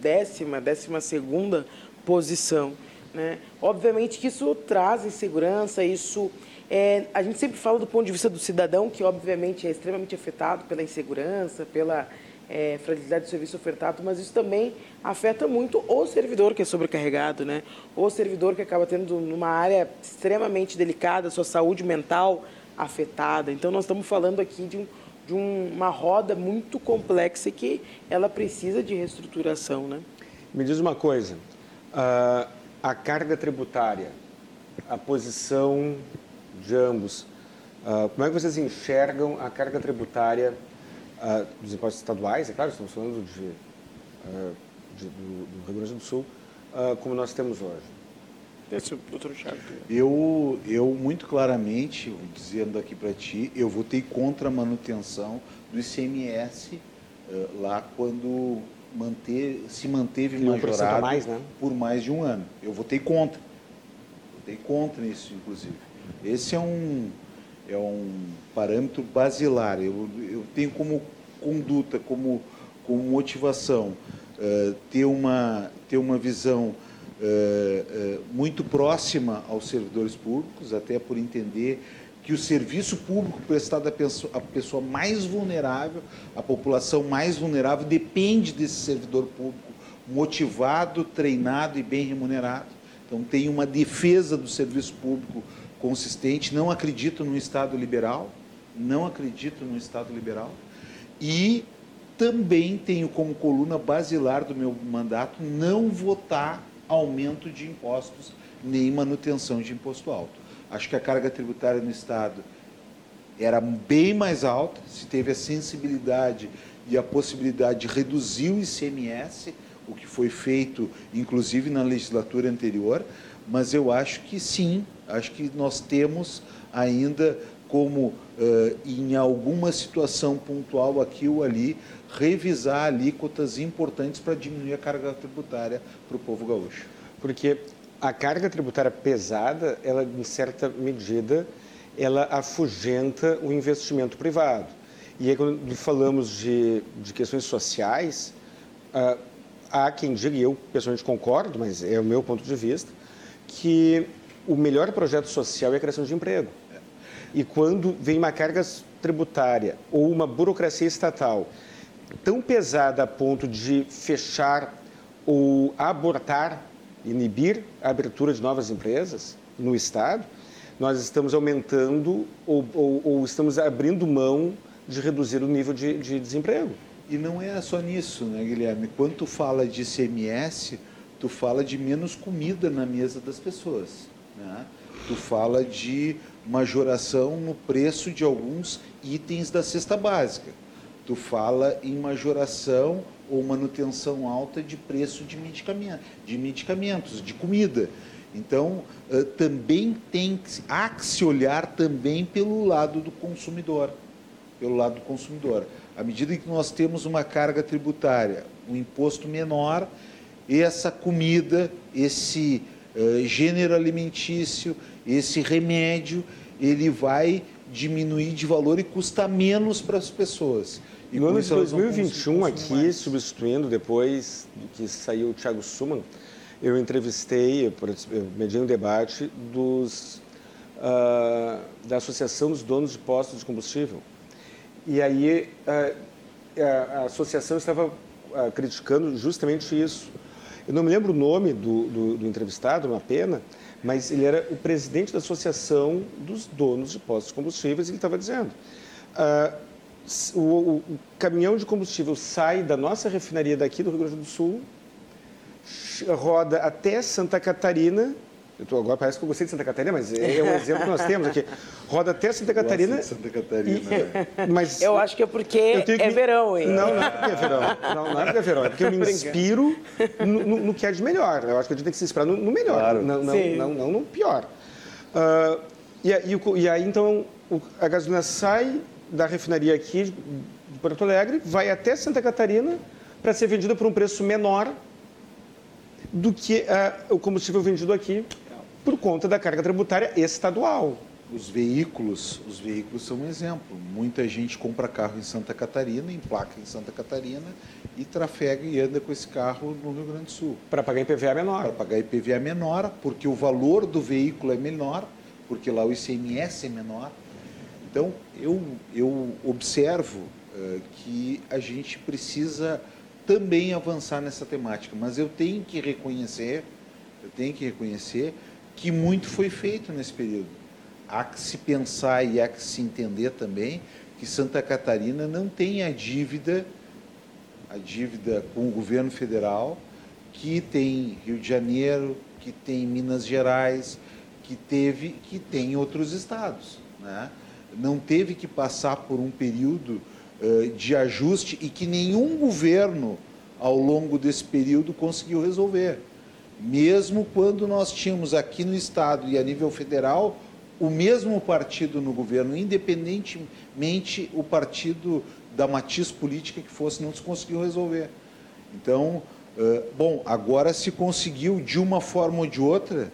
décima, décima segunda posição. Né? Obviamente que isso traz insegurança, isso é, a gente sempre fala do ponto de vista do cidadão, que obviamente é extremamente afetado pela insegurança, pela é, fragilidade do serviço ofertado, mas isso também afeta muito o servidor que é sobrecarregado, né? O servidor que acaba tendo numa área extremamente delicada, sua saúde mental afetada. Então nós estamos falando aqui de, um, de um, uma roda muito complexa que ela precisa de reestruturação, né? Me diz uma coisa, uh, a carga tributária a posição de ambos. Uh, como é que vocês enxergam a carga tributária uh, dos impostos estaduais? É claro, estamos falando de, uh, de do, do, Rio Grande do Sul, como nós temos hoje. Esse, doutor Thiago. Eu, eu, muito claramente, dizendo aqui para ti, eu votei contra a manutenção do ICMS lá quando manter, se manteve majorado mais, né? por mais de um ano. Eu votei contra. Votei contra isso, inclusive. Esse é um, é um parâmetro basilar. Eu, eu tenho como conduta, como, como motivação, uh, ter, uma, ter uma visão uh, uh, muito próxima aos servidores públicos, até por entender que o serviço público prestado à pessoa, à pessoa mais vulnerável, à população mais vulnerável, depende desse servidor público motivado, treinado e bem remunerado. Então, tem uma defesa do serviço público consistente, não acredito no Estado liberal, não acredito no Estado liberal, e também tenho como coluna basilar do meu mandato não votar aumento de impostos nem manutenção de imposto alto. Acho que a carga tributária no Estado era bem mais alta, se teve a sensibilidade e a possibilidade de reduzir o ICMS, o que foi feito inclusive na legislatura anterior, mas eu acho que sim, acho que nós temos ainda como, uh, em alguma situação pontual aqui ou ali, revisar alíquotas importantes para diminuir a carga tributária para o povo gaúcho. Porque a carga tributária pesada, ela, em certa medida, ela afugenta o investimento privado. E aí, quando falamos de, de questões sociais, uh, há quem diga, e eu pessoalmente concordo, mas é o meu ponto de vista, que o melhor projeto social é a criação de emprego. E quando vem uma carga tributária ou uma burocracia estatal tão pesada a ponto de fechar ou abortar, inibir a abertura de novas empresas no Estado, nós estamos aumentando ou, ou, ou estamos abrindo mão de reduzir o nível de, de, desemprego. E não é só nisso, né, Guilherme? Quando fala de ICMS, tu fala de menos comida na mesa das pessoas. Né? Tu fala de majoração no preço de alguns itens da cesta básica. Tu fala em majoração ou manutenção alta de preço de, medicamento, de medicamentos, de comida. Então, também tem há que se olhar também pelo lado do consumidor, pelo lado do consumidor. À medida que nós temos uma carga tributária, um imposto menor, essa comida, esse uh, gênero alimentício, esse remédio, ele vai diminuir de valor e custa menos para as pessoas. E no ano de 2021, aqui, mais. substituindo depois que saiu o Thiago Suman, eu entrevistei, eu mediei um debate dos, uh, da Associação dos Donos de Postos de Combustível. E aí uh, a, a, associação estava uh, criticando justamente isso. Eu não me lembro o nome do, do, do entrevistado, uma pena, mas ele era o presidente da Associação dos Donos de Postos de Combustíveis e ele estava dizendo: uh, o, o, o, caminhão de combustível sai da nossa refinaria daqui do Rio Grande do Sul, roda até Santa Catarina eu tô, agora parece que eu gostei de Santa Catarina, mas é, é um exemplo que nós temos aqui. Roda até Santa Catarina. Santa Catarina. E, né? mas, eu acho que é porque é me... verão, hein? Não, não é porque é verão. Não, não é porque é verão. É porque eu me inspiro no, no, no que é de melhor. Eu acho que a gente tem que se inspirar no, no melhor, claro. não, não, não, não, no pior. Uh, e, e, e, aí, então, a gasolina sai da refinaria aqui de Porto Alegre, vai até Santa Catarina para ser vendida por um preço menor do que uh, o combustível vendido aqui por conta da carga tributária estadual. Os veículos, os veículos são um exemplo. Muita gente compra carro em Santa Catarina, emplaca em Santa Catarina e trafega e anda com esse carro no Rio Grande do Sul. Para pagar IPVA menor. Para pagar IPVA menor, porque o valor do veículo é menor, porque lá o ICMS é menor. Então, eu, eu observo uh, que a gente precisa também avançar nessa temática, mas eu tenho que reconhecer, eu tenho que reconhecer que muito foi feito nesse período. Há que se pensar e há que se entender também que Santa Catarina não tem a dívida, a dívida com o governo federal, que tem Rio de Janeiro, que tem Minas Gerais, que teve, que tem outros estados. Né? Não teve que passar por um período uh, de ajuste e que nenhum governo, ao longo desse período, conseguiu resolver. Mesmo quando nós tínhamos aqui no estado e a nível federal o mesmo partido no governo, independentemente o partido da matiz política que fosse, não se conseguiu resolver. Então, bom, agora se conseguiu de uma forma ou de outra,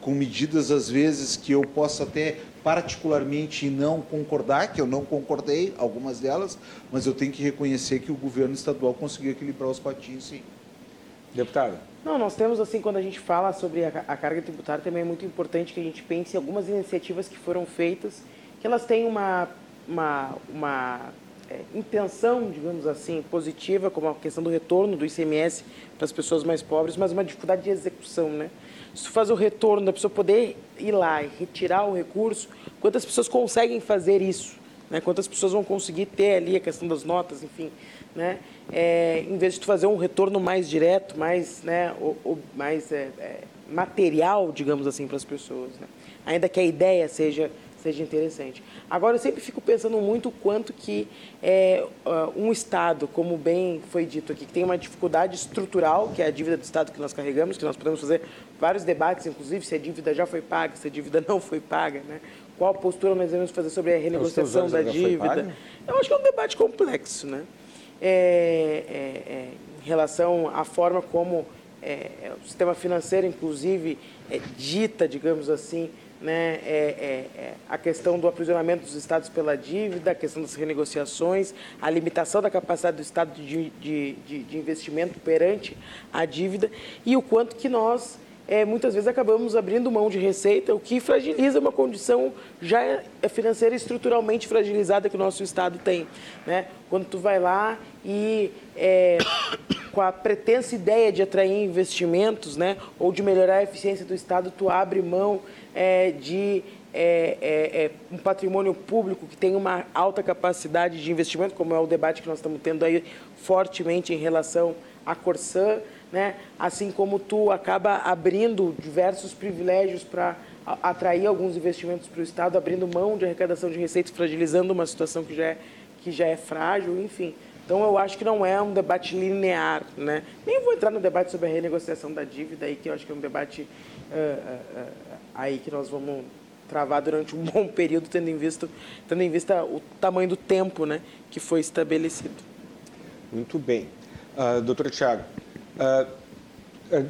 com medidas às vezes que eu possa até particularmente não concordar, que eu não concordei, algumas delas, mas eu tenho que reconhecer que o governo estadual conseguiu equilibrar os patinhos, sim. Deputado. Não, nós temos, assim, quando a gente fala sobre a, a carga tributária, também é muito importante que a gente pense em algumas iniciativas que foram feitas, que elas têm uma, uma, uma é, intenção, digamos assim, positiva, como a questão do retorno do ICMS para as pessoas mais pobres, mas uma dificuldade de execução, né? Se faz o retorno da pessoa poder ir lá e retirar o recurso, quantas pessoas conseguem fazer isso? Né? Quantas pessoas vão conseguir ter ali a questão das notas, enfim, né? é, em vez de tu fazer um retorno mais direto, mais, né, o, mais é, é, material, digamos assim, para as pessoas. Né? Ainda que a ideia seja, seja interessante. Agora, eu sempre fico pensando muito o quanto que é, um Estado, como bem foi dito aqui, que tem uma dificuldade estrutural, que é a dívida do Estado que nós carregamos, que nós podemos fazer vários debates, inclusive, se a dívida já foi paga, se a dívida não foi paga, né? Qual postura nós devemos fazer sobre a renegociação da dívida. Eu acho que é um debate complexo, né? é, é, é, em relação à forma como é, é, o sistema financeiro, inclusive, é, dita, digamos assim, né, a questão do aprisionamento dos estados pela dívida, a questão das renegociações, a limitação da capacidade do estado de, de, de, de investimento perante a dívida e o quanto que nós é, muitas vezes acabamos abrindo mão de receita, o que fragiliza uma condição já é financeira estruturalmente fragilizada que o nosso Estado tem. Né? Quando tu vai lá e é, com a pretensa ideia de atrair investimentos né, ou de melhorar a eficiência do Estado, tu abre mão é, de é, é, é, um patrimônio público que tem uma alta capacidade de investimento, como é o debate que nós estamos tendo aí fortemente em relação à Corsã, né? assim como tu acaba abrindo diversos privilégios para atrair alguns investimentos para o Estado, abrindo mão de arrecadação de receitas, fragilizando uma situação que já é, que já é frágil, enfim. Então, eu acho que não é um debate linear. Né? Nem vou entrar no debate sobre a renegociação da dívida, aí, que eu acho que é um debate uh, uh, uh, aí que nós vamos travar durante um bom período, tendo em vista, tendo em vista o tamanho do tempo né, que foi estabelecido. Muito bem. Uh, doutor Tiago,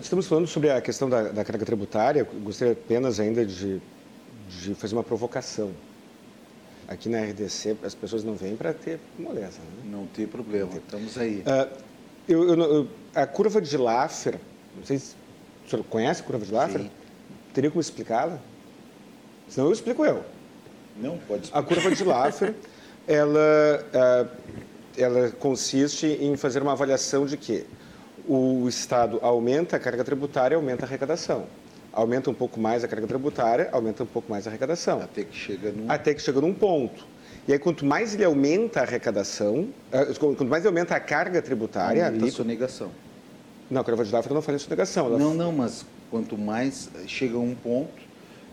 estamos falando sobre a questão da, da carga tributária. Gostaria apenas ainda de, de, fazer uma provocação. Aqui na RDC, as pessoas não vêm para ter moleza. Né? Não tem problema, não tem. estamos aí. Uh, eu, eu, eu, a curva de Laffer, não sei se o senhor conhece a curva de Laffer? Sim. Teria como explicá-la? Senão eu explico eu. Não, pode explicar. A curva de Laffer, ela, uh, ela consiste em fazer uma avaliação de que o Estado aumenta a carga tributária, aumenta a arrecadação. Aumenta um pouco mais a carga tributária, aumenta um pouco mais a arrecadação. Até que chega num... Até que chega num ponto. E aí, quanto mais ele aumenta a arrecadação, eh, quanto mais ele aumenta a carga tributária... Aumenta a sonegação. Não, a Crava de Lafra não falei sonegação. Ela... Não, não, mas quanto mais chega a um ponto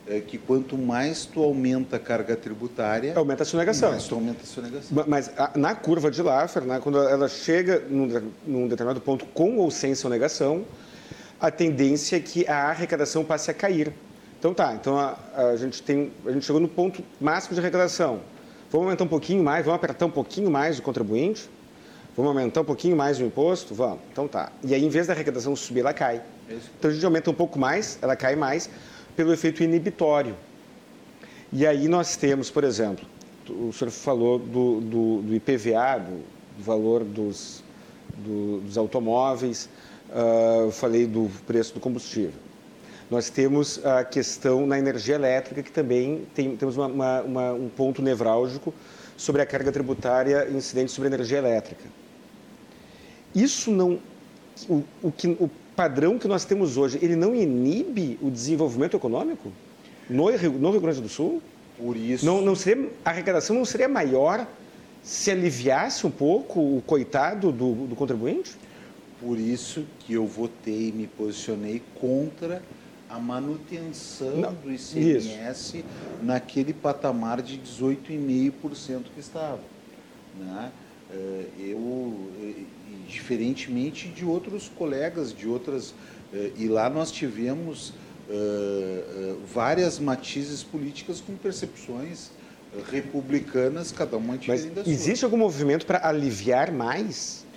é que quanto mais tu aumenta a carga tributária... Aumenta a sonegação. Mais tu aumenta a sonegação. Mas a, na curva de Laffer, né, quando ela chega num, num, determinado ponto com ou sem sonegação, a tendência é que a arrecadação passe a cair. Então tá, então a, a, gente, tem, a gente chegou no ponto máximo de arrecadação. Vamos aumentar um pouquinho mais, vamos apertar um pouquinho mais o contribuinte? Vamos aumentar um pouquinho mais o imposto? Vamos. Então tá. E aí, em vez da arrecadação subir, ela cai. Então a gente aumenta um pouco mais, ela cai mais, pelo efeito inibitório. E aí nós temos, por exemplo, o senhor falou do, do, do IPVA, do, do, valor dos, do, dos automóveis, uh, falei do preço do combustível. Nós temos a questão na energia elétrica, que também tem, temos uma, uma, uma, um ponto nevrálgico sobre a carga tributária incidente sobre a energia elétrica. Isso não. O, o, que, o padrão que nós temos hoje, ele não inibe o desenvolvimento econômico no, no Rio Grande do Sul? Por isso. Não, não seria, a arrecadação não seria maior se aliviasse um pouco o coitado do, do contribuinte? Por isso que eu votei e me posicionei contra a manutenção Não, do ICMS isso. naquele patamar de 18,5% que estava. Né? Eh, eu, diferentemente de outros colegas, de outras. Eh, e lá nós tivemos várias matizes políticas com percepções republicanas, cada uma diferente Mas existe algum movimento para aliviar mais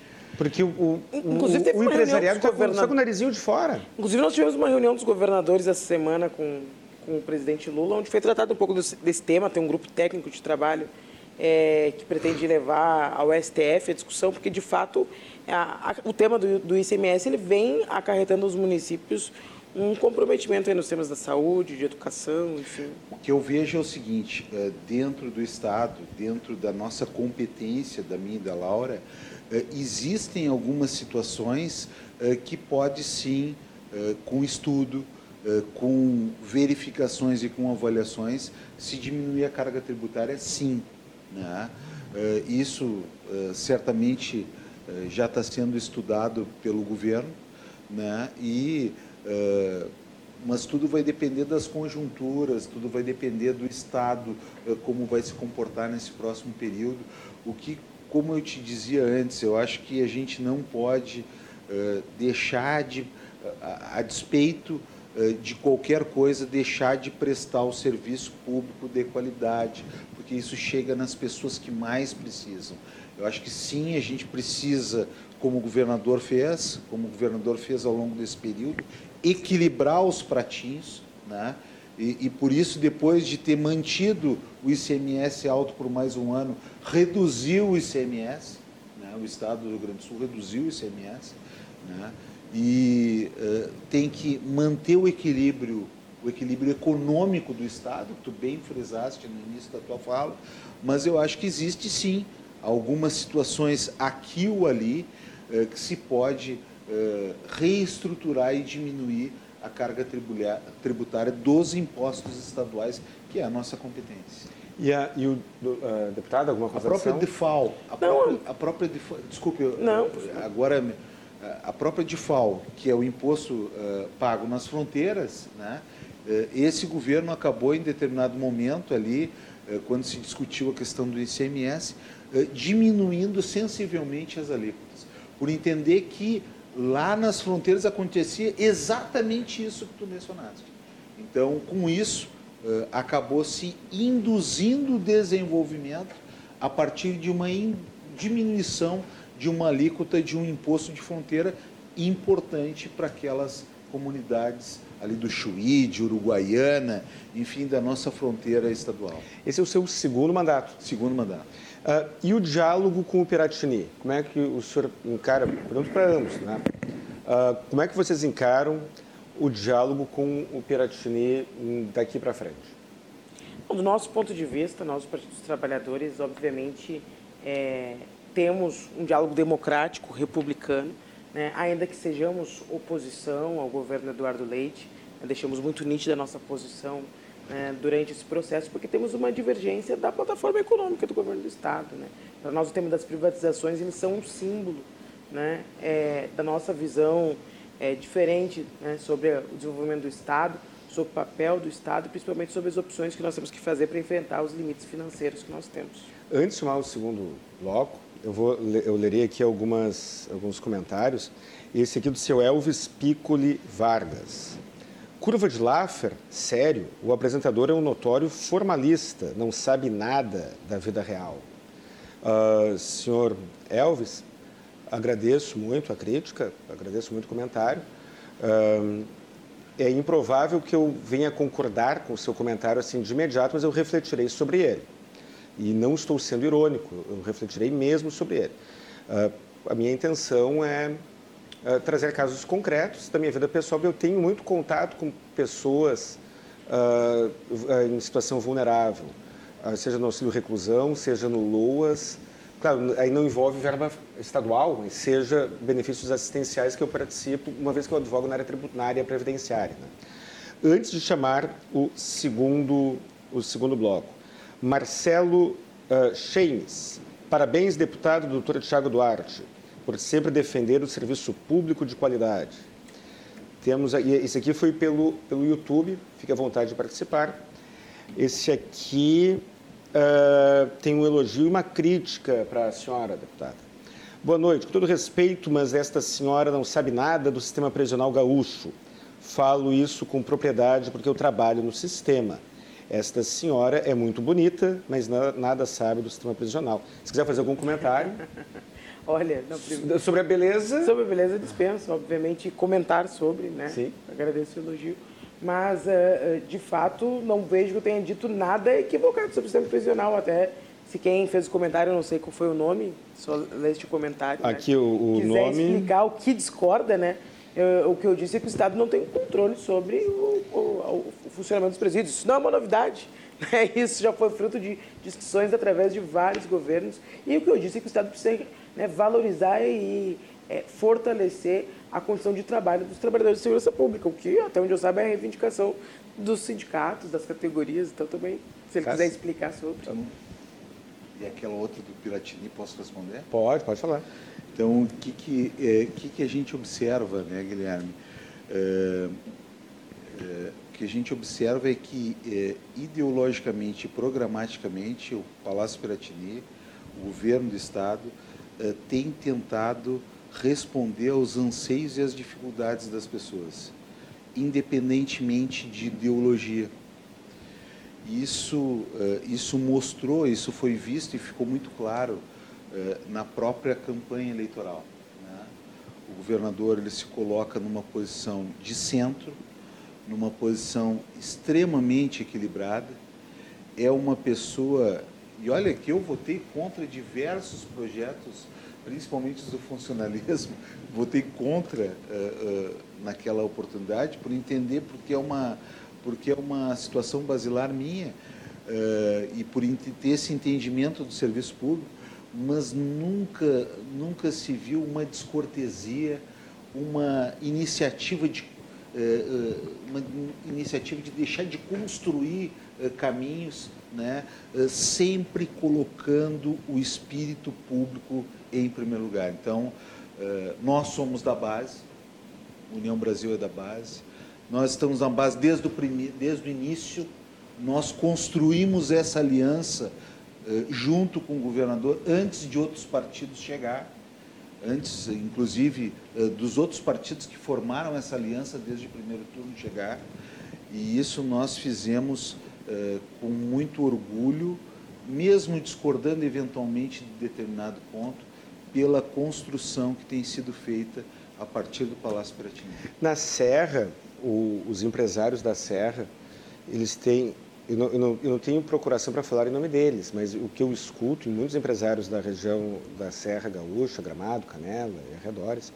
porque o, o, Inclusive, o, o empresariado está governador... com o narizinho de fora. Inclusive, nós tivemos uma reunião dos governadores essa semana com, com o presidente Lula, onde foi tratado um pouco desse, desse tema. Tem um grupo técnico de trabalho é, que pretende levar ao STF a discussão, porque, de fato, a, o tema do, do ICMS ele vem acarretando aos municípios um comprometimento nos temas da saúde, de educação, enfim. O que eu vejo é o seguinte, é, dentro do Estado, dentro da nossa competência, da minha e da Laura, é, existem algumas situações é, que pode sim, com estudo, com verificações e com avaliações, se diminuir a carga tributária, sim. Né? Isso certamente já está sendo estudado pelo governo né? e Uh, mas tudo vai depender das conjunturas, tudo vai depender do Estado, uh, como vai se comportar nesse próximo período. O que, como eu te dizia antes, eu acho que a gente não pode deixar de, a despeito de qualquer coisa, deixar de prestar o serviço público de qualidade, porque isso chega nas pessoas que mais precisam. Eu acho que sim, a gente precisa, como o governador fez, como o governador fez ao longo desse período, equilibrar os pratinhos, né? E, e, por isso, depois de ter mantido o ICMS alto por mais um ano, reduziu o ICMS, né? o Estado do Rio Grande do Sul reduziu o ICMS, né? e uh, tem que manter o equilíbrio, o equilíbrio econômico do Estado, que tu bem frisaste no início da tua fala, mas eu acho que existe sim algumas situações aqui ou ali uh, que se pode eh, reestruturar e diminuir a carga tributária dos impostos estaduais, que é a nossa competência. E, a, e o uh, deputado, alguma coisa? A própria DEFAL, a própria, a própria DEFAL, desculpe, não. agora a própria DEFAL, que é o imposto uh, pago nas fronteiras, né? Uh, esse governo acabou em determinado momento ali, quando se discutiu a questão do ICMS, diminuindo sensivelmente as alíquotas, por entender que lá nas fronteiras acontecia exatamente isso que tu mencionaste. Então, com isso, uh, acabou se induzindo o desenvolvimento a partir de uma diminuição de uma alíquota de um imposto de fronteira importante para aquelas comunidades ali do Chuí, de Uruguaiana, enfim, da nossa fronteira estadual. Esse é o seu segundo mandato? Segundo mandato. Uh, e o diálogo com o Piratini? Como é que o senhor encara, pergunto para ambos, né? Uh, como é que vocês encaram o diálogo com o Piratini daqui para frente? Bom, do nosso ponto de vista, nós, Partido dos Trabalhadores, obviamente, é, temos um diálogo democrático, republicano, né? ainda que sejamos oposição ao governo Eduardo Leite, né? deixamos muito nítida a nossa posição né, durante esse processo, porque temos uma divergência da plataforma econômica do governo do Estado. Né? Para nós, o tema das privatizações eles são um símbolo né, é, da nossa visão é, diferente né, sobre o desenvolvimento do Estado, sobre o papel do Estado, principalmente sobre as opções que nós temos que fazer para enfrentar os limites financeiros que nós temos. Antes de chamar o segundo bloco, eu, vou, eu lerei aqui algumas, alguns comentários. Esse aqui do seu Elvis Piccoli Vargas. Curva de Laffer, sério, o apresentador é um notório formalista, não sabe nada da vida real. Uh, senhor Elvis, agradeço muito a crítica, agradeço muito o comentário. Uh, é improvável que eu venha concordar com o seu comentário assim de imediato, mas eu refletirei sobre ele. E não estou sendo irônico, eu refletirei mesmo sobre ele. Uh, a minha intenção é uh, trazer casos concretos da minha vida pessoal. Eu tenho muito contato com pessoas uh, em situação vulnerável, seja no auxílio reclusão, seja no LOAS. Claro, aí não envolve verba estadual, mas seja benefícios assistenciais que eu participo, uma vez que eu advogo na área tributária previdenciária. Né? Antes de chamar o segundo, o segundo bloco, Marcelo uh. Parabéns, deputado doutor Tiago Duarte por sempre defender o serviço público de qualidade. Temos, esse aqui foi pelo, pelo YouTube, fique à vontade de participar. Esse aqui uh, tem um elogio e uma crítica para a senhora, deputada. Boa noite. Com todo respeito, mas esta senhora não sabe nada do sistema prisional gaúcho. Falo isso com propriedade porque eu trabalho no sistema. Esta senhora é muito bonita, mas nada sabe do sistema prisional. Se quiser fazer algum comentário. Olha, não, sobre a beleza. Sobre a beleza dispenso, obviamente, comentar sobre, né? Sim. Agradeço o elogio. Mas, uh, de fato, não vejo que eu tenha dito nada equivocado sobre o sistema prisional. Até se quem fez o comentário, eu não sei qual foi o nome, só lê este comentário. Né? Aqui né? o, o Quiser nome. explicar o que discorda, né? Eu, o que eu disse é que o Estado não tem controle sobre o, o, o funcionamento dos presídios. Isso não é uma novidade. Né? Isso já foi fruto de discussões através de vários governos. E o que eu disse é que o Estado precisa né, valorizar e é, fortalecer a condição de trabalho dos trabalhadores de segurança pública, o que, até onde eu saiba, é a reivindicação dos sindicatos, das categorias. Então, também, se ele quiser explicar sobre. Então, e aquela outra do Piratini, posso responder? Pode, pode falar. Então, o que, que, é, que, que a gente observa, né, Guilherme? É, é, o que a gente observa é que, é, ideologicamente e programaticamente, o Palácio Piratini, o governo do Estado, é, tem tentado responder aos anseios e às dificuldades das pessoas, independentemente de ideologia. Isso, é, isso mostrou, isso foi visto e ficou muito claro é, na própria campanha eleitoral. Né? O governador ele se coloca numa posição de centro, numa posição extremamente equilibrada, é uma pessoa e olha que eu votei contra diversos projetos, principalmente os do funcionalismo, votei contra uh, uh, naquela oportunidade por entender porque é uma porque é uma situação basilar minha uh, e por ter esse entendimento do serviço público, mas nunca nunca se viu uma descortesia, uma iniciativa de uma iniciativa de deixar de construir caminhos né, eh, sempre colocando o espírito público em primeiro lugar. Então, eh, nós somos da base, União Brasil é da base, nós estamos na base desde o, primeiro, desde o início, nós construímos essa aliança eh, junto com o governador antes de outros partidos chegar, antes, inclusive, dos outros partidos que formaram essa aliança desde o primeiro turno chegar, e isso nós fizemos é, com muito orgulho, mesmo discordando eventualmente de determinado ponto, pela construção que tem sido feita a partir do Palácio Piratini. Na Serra, o, os empresários da Serra, eles têm eu não, eu, não, eu não, tenho procuração para falar em nome deles, mas o que eu escuto em muitos empresários da região da Serra Gaúcha, Gramado, Canela e arredores,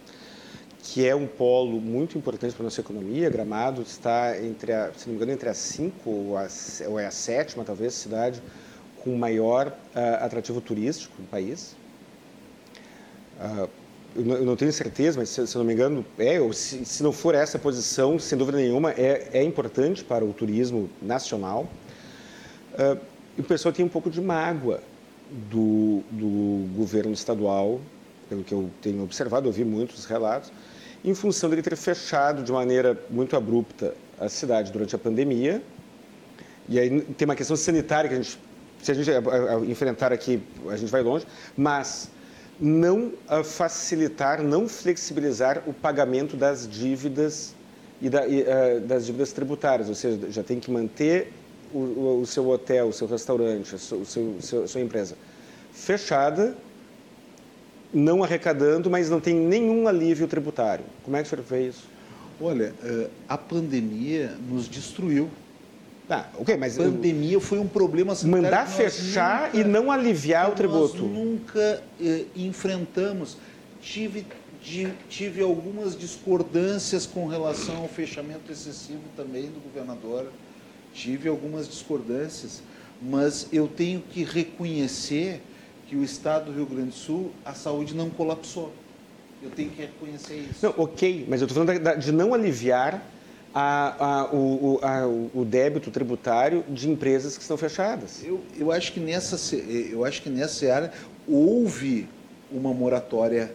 que é um polo muito importante para a nossa economia. Gramado está entre a, se não me engano, entre as cinco ou, a, ou é a sétima, talvez, cidade com maior uh, atrativo turístico no país. Uh, eu, não, eu, não, tenho certeza, mas se, se não me engano, é, ou se, se, não for essa posição, sem dúvida nenhuma, é, é importante para o turismo nacional. Uh, e o pessoal tem um pouco de mágoa do, do governo estadual, pelo que eu tenho observado, ouvi muitos relatos, em função dele ter fechado de maneira muito abrupta a cidade durante a pandemia. E aí tem uma questão sanitária que a gente, se a gente enfrentar aqui, a gente vai longe, mas não facilitar, não flexibilizar o pagamento das dívidas e, da, e uh, das dívidas tributárias, ou seja, já tem que manter o, o, seu hotel, o seu restaurante, a, seu, a sua empresa fechada não arrecadando, mas não tem nenhum alívio tributário. Como é que o senhor vê isso? Olha, eh, a pandemia nos destruiu. Tá, ok, mas. A pandemia foi um problema sanitário. Mandar fechar nunca, e não aliviar o tributo. Nós nunca eh, enfrentamos. Tive, de, tive algumas discordâncias com relação ao fechamento excessivo também do governador. Tive algumas discordâncias, mas eu tenho que reconhecer que o estado do Rio Grande do Sul, a saúde não colapsou. Eu tenho que reconhecer isso. Não, ok, mas eu estou falando de não aliviar a, a, o, a, o, débito tributário de empresas que estão fechadas. Eu, eu, acho que nessa, eu acho que nessa área houve uma moratória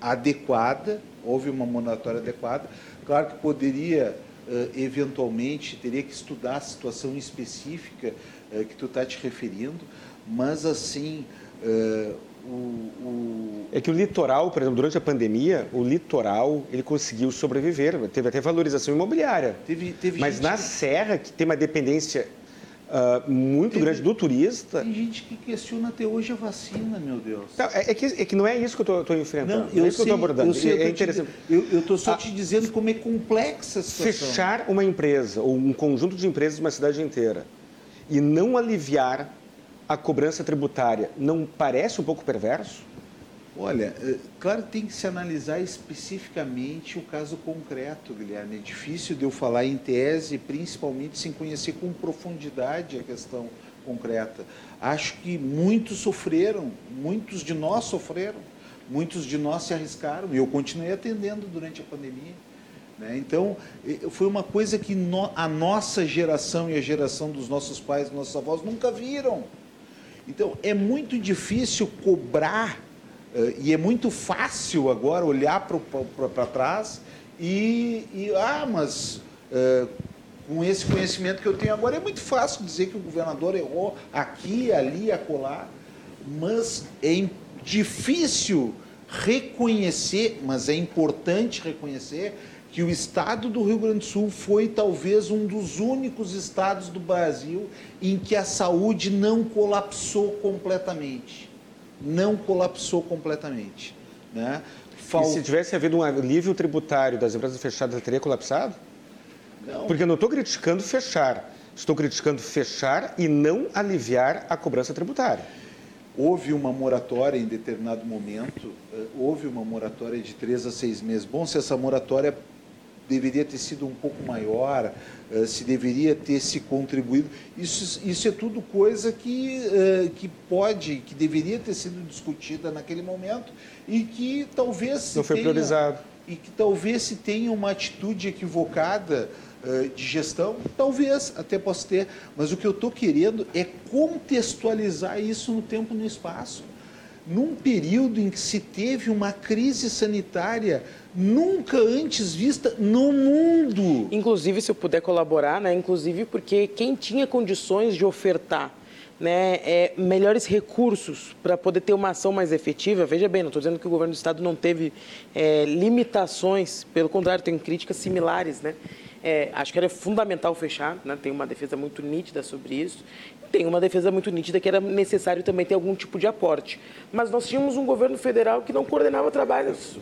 adequada, houve uma moratória adequada. Claro que poderia, uh, eventualmente, teria que estudar a situação específica uh, que tu está te referindo, mas assim, uh, o, o... É que o litoral, por exemplo, durante a pandemia, o litoral ele conseguiu sobreviver, teve até valorização imobiliária. Teve, teve Mas na que... Serra, que tem uma dependência uh, muito grande do turista. Tem gente que questiona até hoje a vacina, meu Deus. Não, é, é, que, é que não é isso que eu estou enfrentando. Não, eu é isso sei, que eu estou abordando. Eu sei, é, eu interessante. eu estou só ah, te dizendo como é complexa a situação. Fechar uma empresa ou um conjunto de empresas de uma cidade inteira e não aliviar a cobrança tributária não parece um pouco perverso? Olha, eh, claro que tem que se analisar especificamente o caso concreto, Guilherme. É difícil de eu falar em tese, principalmente sem conhecer com profundidade a questão concreta. Acho que muitos sofreram, muitos de nós sofreram, muitos de nós se arriscaram, e eu continuei atendendo durante a pandemia. Né? Então, foi uma coisa que a nossa geração e a geração dos nossos pais, dos nossos avós nunca viram. Então, é muito difícil cobrar Uh, e é muito fácil agora olhar para trás e, e, ah, mas uh, com esse conhecimento que eu tenho agora, é muito fácil dizer que o governador errou aqui, ali, acolá, mas é difícil reconhecer, mas é importante reconhecer que o estado do Rio Grande do Sul foi talvez um dos únicos estados do Brasil em que a saúde não colapsou completamente não colapsou completamente. Né? Fal... E se tivesse havido um alívio tributário das empresas fechadas, teria colapsado? Não. Porque eu não estou criticando fechar, estou criticando fechar e não aliviar a cobrança tributária. Houve uma moratória em determinado momento, eh, houve uma moratória de três a seis meses. Bom, se essa moratória deveria ter sido um pouco maior, uh, se deveria ter se contribuído. Isso, isso é tudo coisa que, uh, que pode, que deveria ter sido discutida naquele momento e que talvez não foi tenha, priorizado. e que talvez se tenha uma atitude equivocada uh, de gestão, talvez até possa ter, mas o que eu estou querendo é contextualizar isso no tempo e no espaço. Num período em que se teve uma crise sanitária nunca antes vista no mundo. Inclusive, se eu puder colaborar, né? Inclusive porque quem tinha condições de ofertar né, é, melhores recursos para poder ter uma ação mais efetiva. Veja bem, não estou dizendo que o governo do estado não teve é, limitações, pelo contrário, tem críticas similares, né? É, acho que era fundamental fechar, né? tem uma defesa muito nítida sobre isso tem uma defesa muito nítida que era necessário também ter algum tipo de aporte. Mas nós tínhamos um governo federal que não coordenava trabalhos.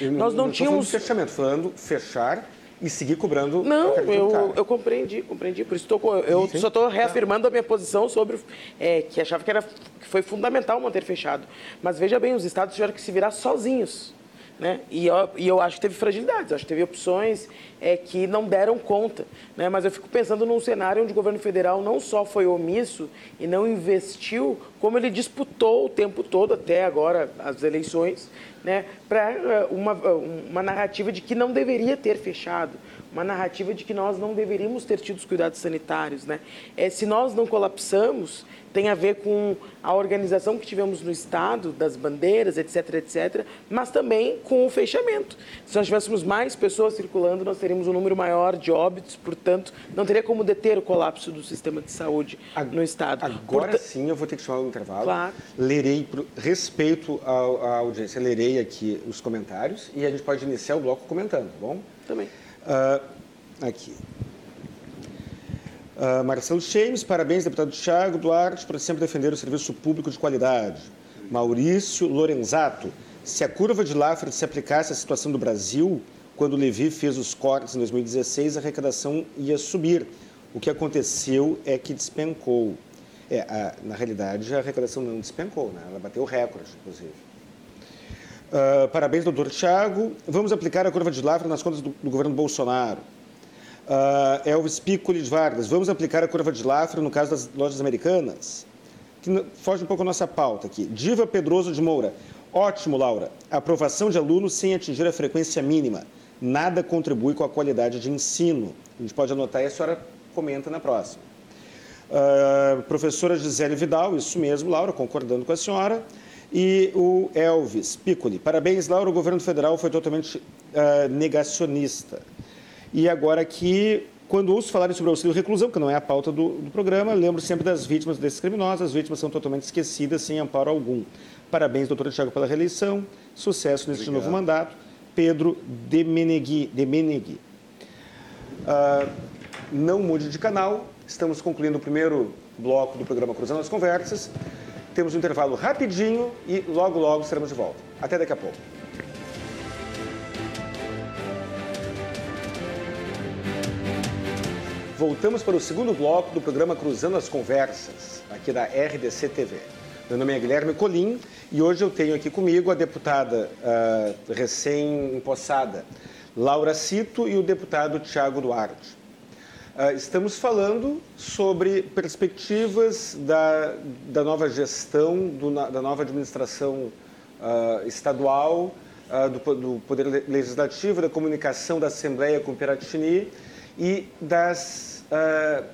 Eu nós não, não tínhamos fechamento, falando fechar e seguir cobrando. Não, eu, eu compreendi, compreendi. Por isso tô, eu Sim. só estou reafirmando a minha posição sobre é, que achava que era que foi fundamental manter fechado. Mas veja bem, os estados tiveram que se virar sozinhos. Né? E, eu, e eu acho que teve fragilidades, acho que teve opções é, que não deram conta. Né? Mas eu fico pensando num cenário onde o governo federal não só foi omisso e não investiu, como ele disputou o tempo todo, até agora, as eleições, né? para é, uma, uma narrativa de que não deveria ter fechado, uma narrativa de que nós não deveríamos ter tido os cuidados sanitários. Né? É, se nós não colapsamos, tem a ver com a organização que tivemos no Estado, das bandeiras, etc, etc, mas também com o fechamento. Se nós tivéssemos mais pessoas circulando, nós teríamos um número maior de óbitos, portanto, não teria como deter o colapso do sistema de saúde no Estado. Agora Porta... sim, eu vou ter que chamar um intervalo. Claro. Lerei, por respeito à, audiência, lerei aqui os comentários e a gente pode iniciar o bloco comentando, tá bom? Também. Uh, aqui. Uh, Marcelo Chemes, parabéns, deputado Thiago Duarte, por sempre defender o serviço público de qualidade. Maurício Lorenzato, se a curva de Laffer se aplicasse à situação do Brasil, quando Levi fez os cortes em 2016, a arrecadação ia subir. O que aconteceu é que despencou. É, a, na realidade, a arrecadação não despencou, né? ela bateu recorde, inclusive. Uh, parabéns, doutor Tiago. Vamos aplicar a curva de Laffer nas contas do, do governo Bolsonaro. Uh, Elvis de Vargas, vamos aplicar a curva de Lafra no caso das lojas americanas? Que foge um pouco a nossa pauta aqui. Diva Pedroso de Moura, ótimo, Laura. Aprovação de alunos sem atingir a frequência mínima. Nada contribui com a qualidade de ensino. A gente pode anotar e a senhora comenta na próxima. Uh, professora Gisele Vidal, isso mesmo, Laura, concordando com a senhora. E o Elvis Piccoli. Parabéns, Laura. O governo federal foi totalmente uh, negacionista. E agora aqui, quando ouço falarem sobre o auxílio reclusão, que não é a pauta do, do programa, lembro sempre das vítimas desses criminosos. As vítimas são totalmente esquecidas, sem amparo algum. Parabéns, doutor Tiago, pela reeleição. Sucesso neste Obrigado. novo mandato. Pedro Demenegui. Demenegui. Uh, não mude de canal. Estamos concluindo o primeiro bloco do programa Cruzando as Conversas. Temos um intervalo rapidinho e logo, logo estaremos de volta. Até daqui a pouco. Voltamos para o segundo bloco do programa Cruzando as Conversas, aqui da RDC TV. Meu nome é Guilherme Colim e hoje eu tenho aqui comigo a deputada uh, recém-empossada Laura Cito e o deputado Tiago Duarte. Uh, estamos falando sobre perspectivas da, da nova gestão, do, da nova administração uh, estadual, do, do, Poder Legislativo, da comunicação da Assembleia com Piratini e das,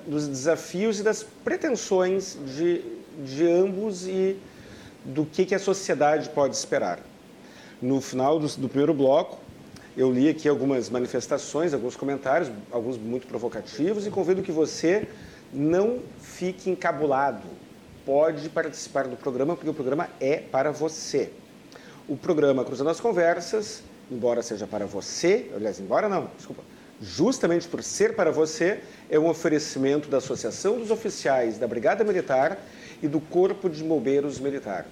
dos desafios e das pretensões de, de ambos e do que, que a sociedade pode esperar. No final do, do primeiro bloco, eu li aqui algumas manifestações, alguns comentários, alguns muito provocativos, e convido que você não fique encabulado. Pode participar do programa, porque o programa é para você. O programa Cruzando as Conversas, embora seja para você, aliás, embora não, desculpa, justamente por ser para você, é um oferecimento da Associação dos Oficiais da Brigada Militar e do Corpo de Bombeiros Militar,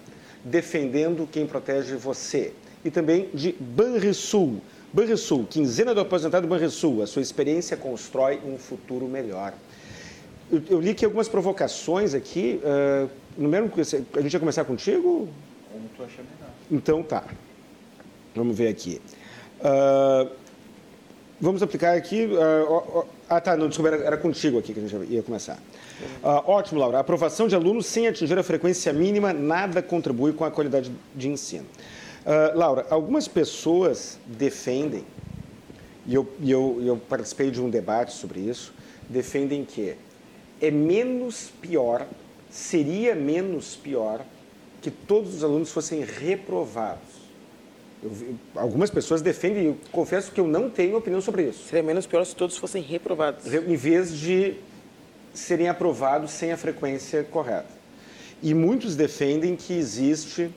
defendendo quem protege você. E também de Banrisul, Banrisul, quinzena do aposentado Banrisul, a sua experiência constrói um futuro melhor. Eu, eu li aqui algumas provocações aqui, uh, no mesmo que você, a gente vai começar contigo? Como tu acha melhor. Então tá, vamos ver aqui. Uh, vamos aplicar aqui, uh, ah tá, não, desculpa, era, era, contigo aqui que a gente ia começar. ótimo, Laura, aprovação de alunos sem atingir a frequência mínima, nada contribui com a qualidade de ensino. Uh, Laura, algumas pessoas defendem, e eu, eu, eu participei de um debate sobre isso, defendem que é menos pior, seria menos pior que todos os alunos fossem reprovados. Eu, algumas pessoas defendem, eu confesso que eu não tenho opinião sobre isso. Seria menos pior se todos fossem reprovados. Em vez de serem aprovados sem a frequência correta. E muitos defendem que existe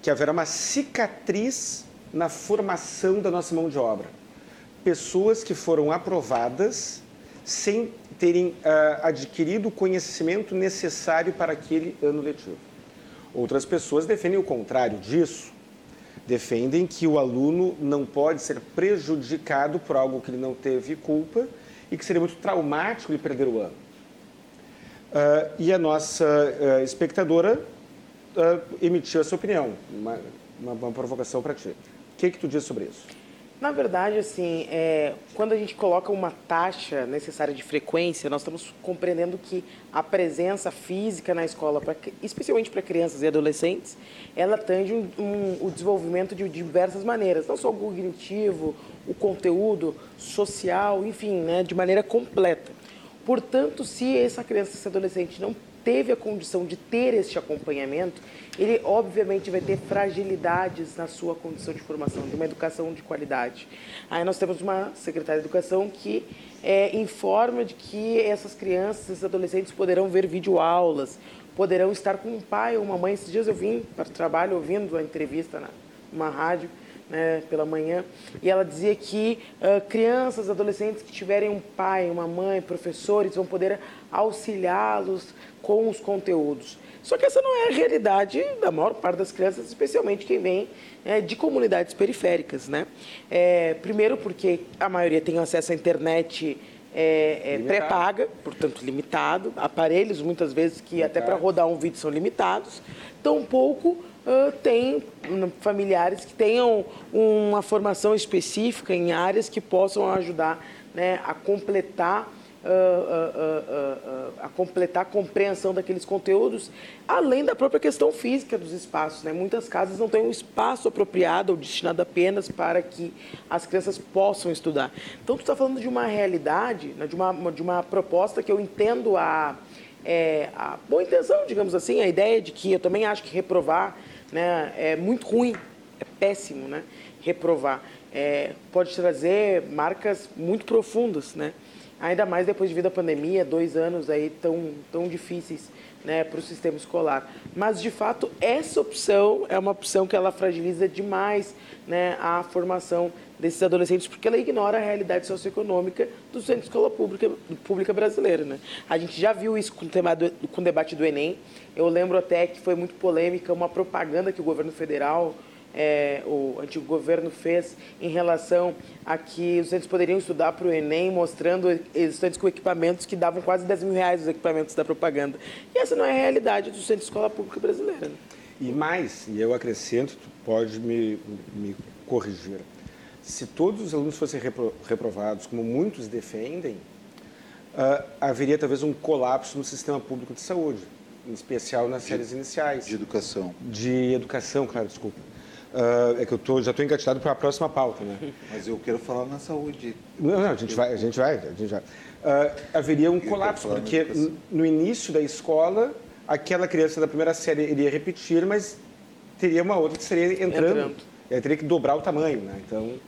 que haverá uma cicatriz na formação da nossa mão de obra. Pessoas que foram aprovadas sem terem uh, adquirido o conhecimento necessário para aquele ano letivo. Outras pessoas defendem o contrário disso. Defendem que o aluno não pode ser prejudicado por algo que ele não teve culpa e que seria muito traumático ele perder o ano. Uh, e a nossa uh, espectadora uh, emitiu essa opinião, uma, uma, uma provocação para ti. O que, que tu diz sobre isso? Na verdade, assim, é, quando a gente coloca uma taxa necessária de frequência, nós estamos compreendendo que a presença física na escola, pra, especialmente para crianças e adolescentes, ela tange um, um, o desenvolvimento de diversas maneiras, não só o cognitivo, o conteúdo social, enfim, né, de maneira completa. Portanto, se essa criança, esse adolescente não teve a condição de ter este acompanhamento, ele obviamente vai ter fragilidades na sua condição de formação, de uma educação de qualidade. Aí nós temos uma secretária de educação que é, informa de que essas crianças, esses adolescentes poderão ver videoaulas, poderão estar com um pai ou uma mãe. Esses dias eu vim para o trabalho ouvindo a entrevista na uma rádio né, pela manhã, e ela dizia que uh, crianças, adolescentes que tiverem um pai, uma mãe, professores, vão poder auxiliá-los com os conteúdos. Só que essa não é a realidade da maior parte das crianças, especialmente quem vem é, de comunidades periféricas. Né? É, primeiro porque a maioria tem acesso à internet é, é pré-paga, portanto limitado, aparelhos muitas vezes que limitado. até para rodar um vídeo são limitados, tampouco uh, tem familiares que tenham uma formação específica em áreas que possam ajudar né, a completar Uh, uh, uh, a completar a compreensão daqueles conteúdos, além da própria questão física dos espaços. Né? Muitas casas não têm um espaço apropriado ou destinado apenas para que as crianças possam estudar. Então, tu está falando de uma realidade, né? de, uma, de uma proposta que eu entendo a, é, a boa intenção, digamos assim, a ideia de que eu também acho que reprovar né? É muito ruim, é péssimo, né? Reprovar. É, pode trazer marcas muito profundas, né? Ainda mais depois de a pandemia, dois anos aí tão, tão difíceis né, para o sistema escolar. Mas, de fato, essa opção é uma opção que ela fragiliza demais né, a formação desses adolescentes, porque ela ignora a realidade socioeconômica do centro de escola pública, pública brasileira. Né? A gente já viu isso com o, tema do, com o debate do Enem. Eu lembro até que foi muito polêmica uma propaganda que o governo federal é, o antigo governo fez em relação a que os estudantes poderiam estudar para o Enem, mostrando estudantes com equipamentos que davam quase 10 mil reais os equipamentos da propaganda. E essa não é a realidade do centro de escola pública brasileira. Né? E mais, e eu acrescento, tu pode me, me corrigir, se todos os alunos fossem repro, reprovados, como muitos defendem, uh, haveria talvez um colapso no sistema público de saúde, em especial nas de, séries iniciais. De educação. De educação, claro, desculpa. Uh, é que eu tô, já estou engatilhado para a próxima pauta, né? Mas eu quero falar na saúde. Não, não, a gente vai, a gente vai, a gente vai. Uh, haveria um colapso, porque no início da escola, aquela criança da primeira série iria repetir, mas teria uma outra que seria entrando. entrando. E aí teria que dobrar o tamanho, né? Então...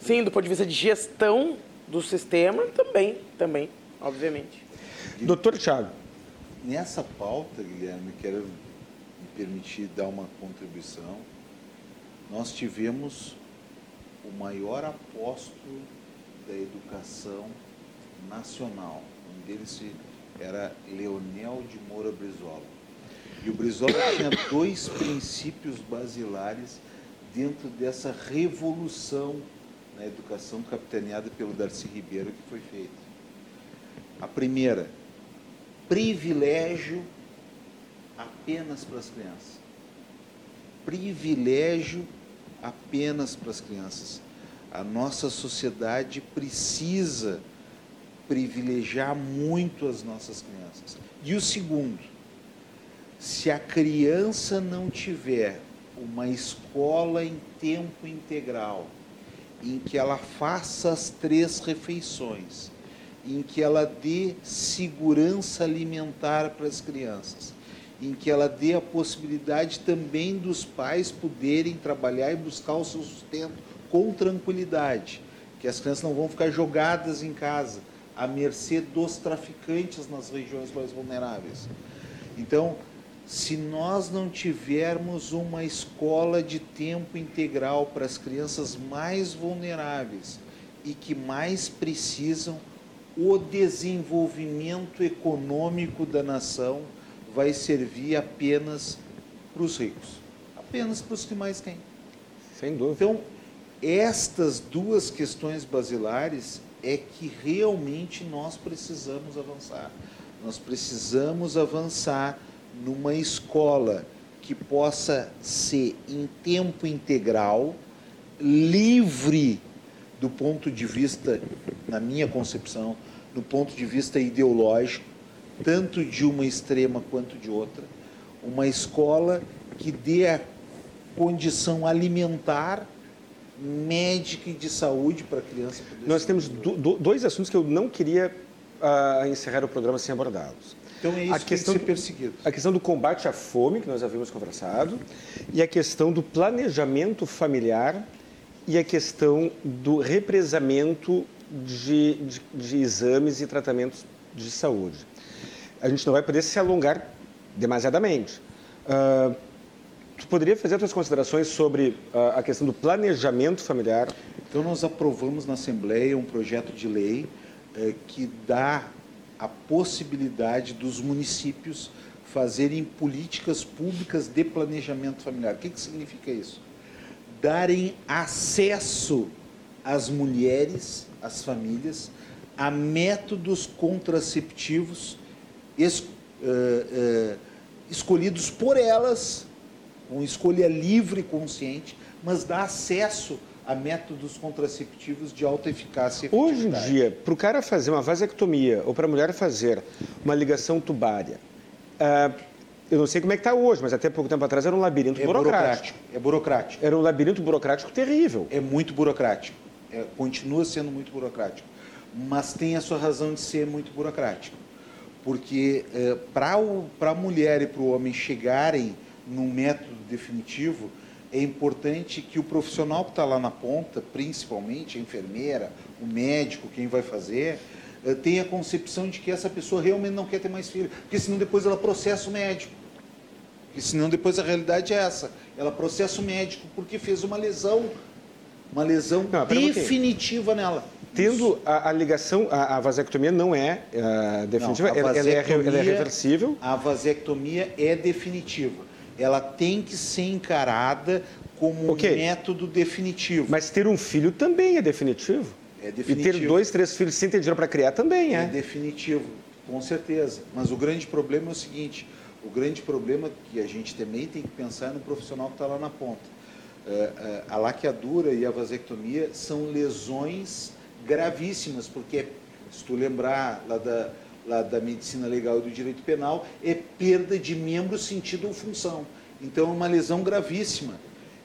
Sim, do ponto de vista de gestão do sistema, também, também, obviamente. Doutor Tiago. Nessa pauta, Guilherme, quero me permitir dar uma contribuição nós tivemos o maior apóstolo da educação nacional. Um deles era Leonel de Moura Brizola. E o Brizola tinha dois princípios basilares dentro dessa revolução na educação capitaneada pelo Darcy Ribeiro que foi feita. A primeira, privilégio apenas para as crianças. Privilégio apenas para as crianças. A nossa sociedade precisa privilegiar muito as nossas crianças. E o segundo, se a criança não tiver uma escola em tempo integral, em que ela faça as três refeições, em que ela dê segurança alimentar para as crianças, em que ela dê a possibilidade também dos pais poderem trabalhar e buscar o seu sustento com tranquilidade, que as crianças não vão ficar jogadas em casa à mercê dos traficantes nas regiões mais vulneráveis. Então, se nós não tivermos uma escola de tempo integral para as crianças mais vulneráveis e que mais precisam, o desenvolvimento econômico da nação vai servir apenas para os ricos, apenas para os que mais têm. Sem dúvida. Então, estas duas questões basilares é que realmente nós precisamos avançar. Nós precisamos avançar numa escola que possa ser em tempo integral, livre do ponto de vista, na minha concepção, do ponto de vista ideológico, tanto de uma extrema quanto de outra, uma escola que dê a condição alimentar, médica e de saúde para a criança. Nós temos do, do, dois assuntos que eu não queria uh, encerrar o programa sem abordá-los. Então é isso a que questão, tem que ser perseguido. A questão do combate à fome, que nós havíamos conversado, e a questão do planejamento familiar e a questão do represamento de, de, de exames e tratamentos de saúde a gente não vai poder se alongar demasiadamente. Uh, tu poderia fazer as tuas considerações sobre uh, a questão do planejamento familiar? Então, nós aprovamos na Assembleia um projeto de lei eh, que dá a possibilidade dos municípios fazerem políticas públicas de planejamento familiar. O que, que significa isso? Darem acesso às mulheres, às famílias, a métodos contraceptivos es, uh, uh, escolhidos por elas, com escolha livre e consciente, mas dá acesso a métodos contraceptivos de alta eficácia. E Hoje em dia, para o cara fazer uma vasectomia ou para a mulher fazer uma ligação tubária, uh, eu não sei como é que está hoje, mas até pouco tempo atrás era um labirinto é burocrático. burocrático. É burocrático. Era um labirinto burocrático terrível. É muito burocrático. É, continua sendo muito burocrático. Mas tem a sua razão de ser muito burocrático porque é, para a mulher e para o homem chegarem no método definitivo, é importante que o profissional que está lá na ponta, principalmente a enfermeira, o médico, quem vai fazer, eh, tenha a concepção de que essa pessoa realmente não quer ter mais filho, porque senão depois ela processa o médico. Porque senão depois a realidade é essa. Ela processa o médico porque fez uma lesão, uma lesão não, definitiva nela. Tendo a, a, ligação, a, a, vasectomia não é uh, definitiva, não, ela, ela, é, ela é reversível? A vasectomia é definitiva. Ela tem que ser encarada como okay. um método definitivo. Mas ter um filho também é definitivo? É definitivo. E ter dois, três filhos sem ter dinheiro para criar também é? É definitivo, com certeza. Mas o grande problema é o seguinte, o grande problema que a gente também tem que pensar é no profissional que está lá na ponta. É, é, a laqueadura e a vasectomia são lesões gravíssimas, porque, se tu lembrar lá da, lá da medicina legal e do direito penal, é perda de membro, sentido ou função. Então, é uma lesão gravíssima.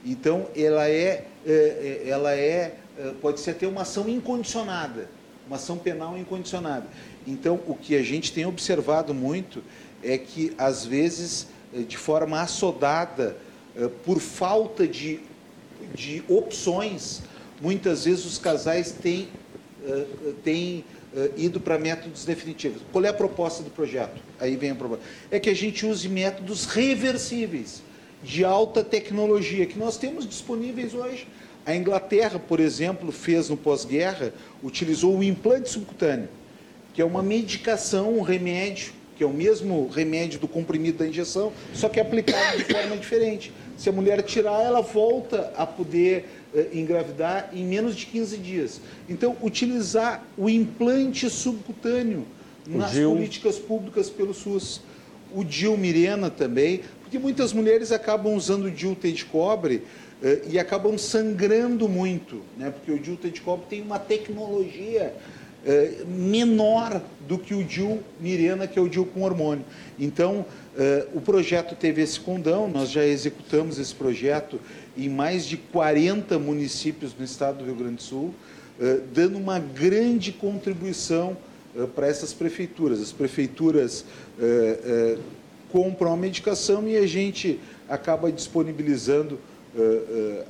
Então, ela é, é ela é, pode ser até uma ação incondicionada, uma ação penal incondicionada. Então, o que a gente tem observado muito é que, às vezes, de forma assodada, por falta de, de opções, muitas vezes os casais têm, eh, têm ido para métodos definitivos. Qual é a proposta do projeto? Aí vem o problema. É que a gente use métodos reversíveis, de alta tecnologia, que nós temos disponíveis hoje. A Inglaterra, por exemplo, fez no pós-guerra, utilizou o implante subcutâneo, que é uma medicação, um remédio que é o mesmo remédio do comprimido da injeção, só que é aplicado de forma diferente. Se a mulher tirar, ela volta a poder engravidar em menos de 15 dias. Então, utilizar o implante subcutâneo o nas Gil. políticas públicas pelo SUS. O DIL Mirena também, porque muitas mulheres acabam usando o DIL de cobre eh, e acabam sangrando muito, né? porque o DIL de cobre tem uma tecnologia eh, menor do que o DIU Mirena, que é o DIU com hormônio. Então, eh, o projeto teve esse condão, nós já executamos esse projeto em mais de 40 municípios no estado do Rio Grande do Sul, eh, dando uma grande contribuição para essas prefeituras. As prefeituras compram a medicação e a gente acaba disponibilizando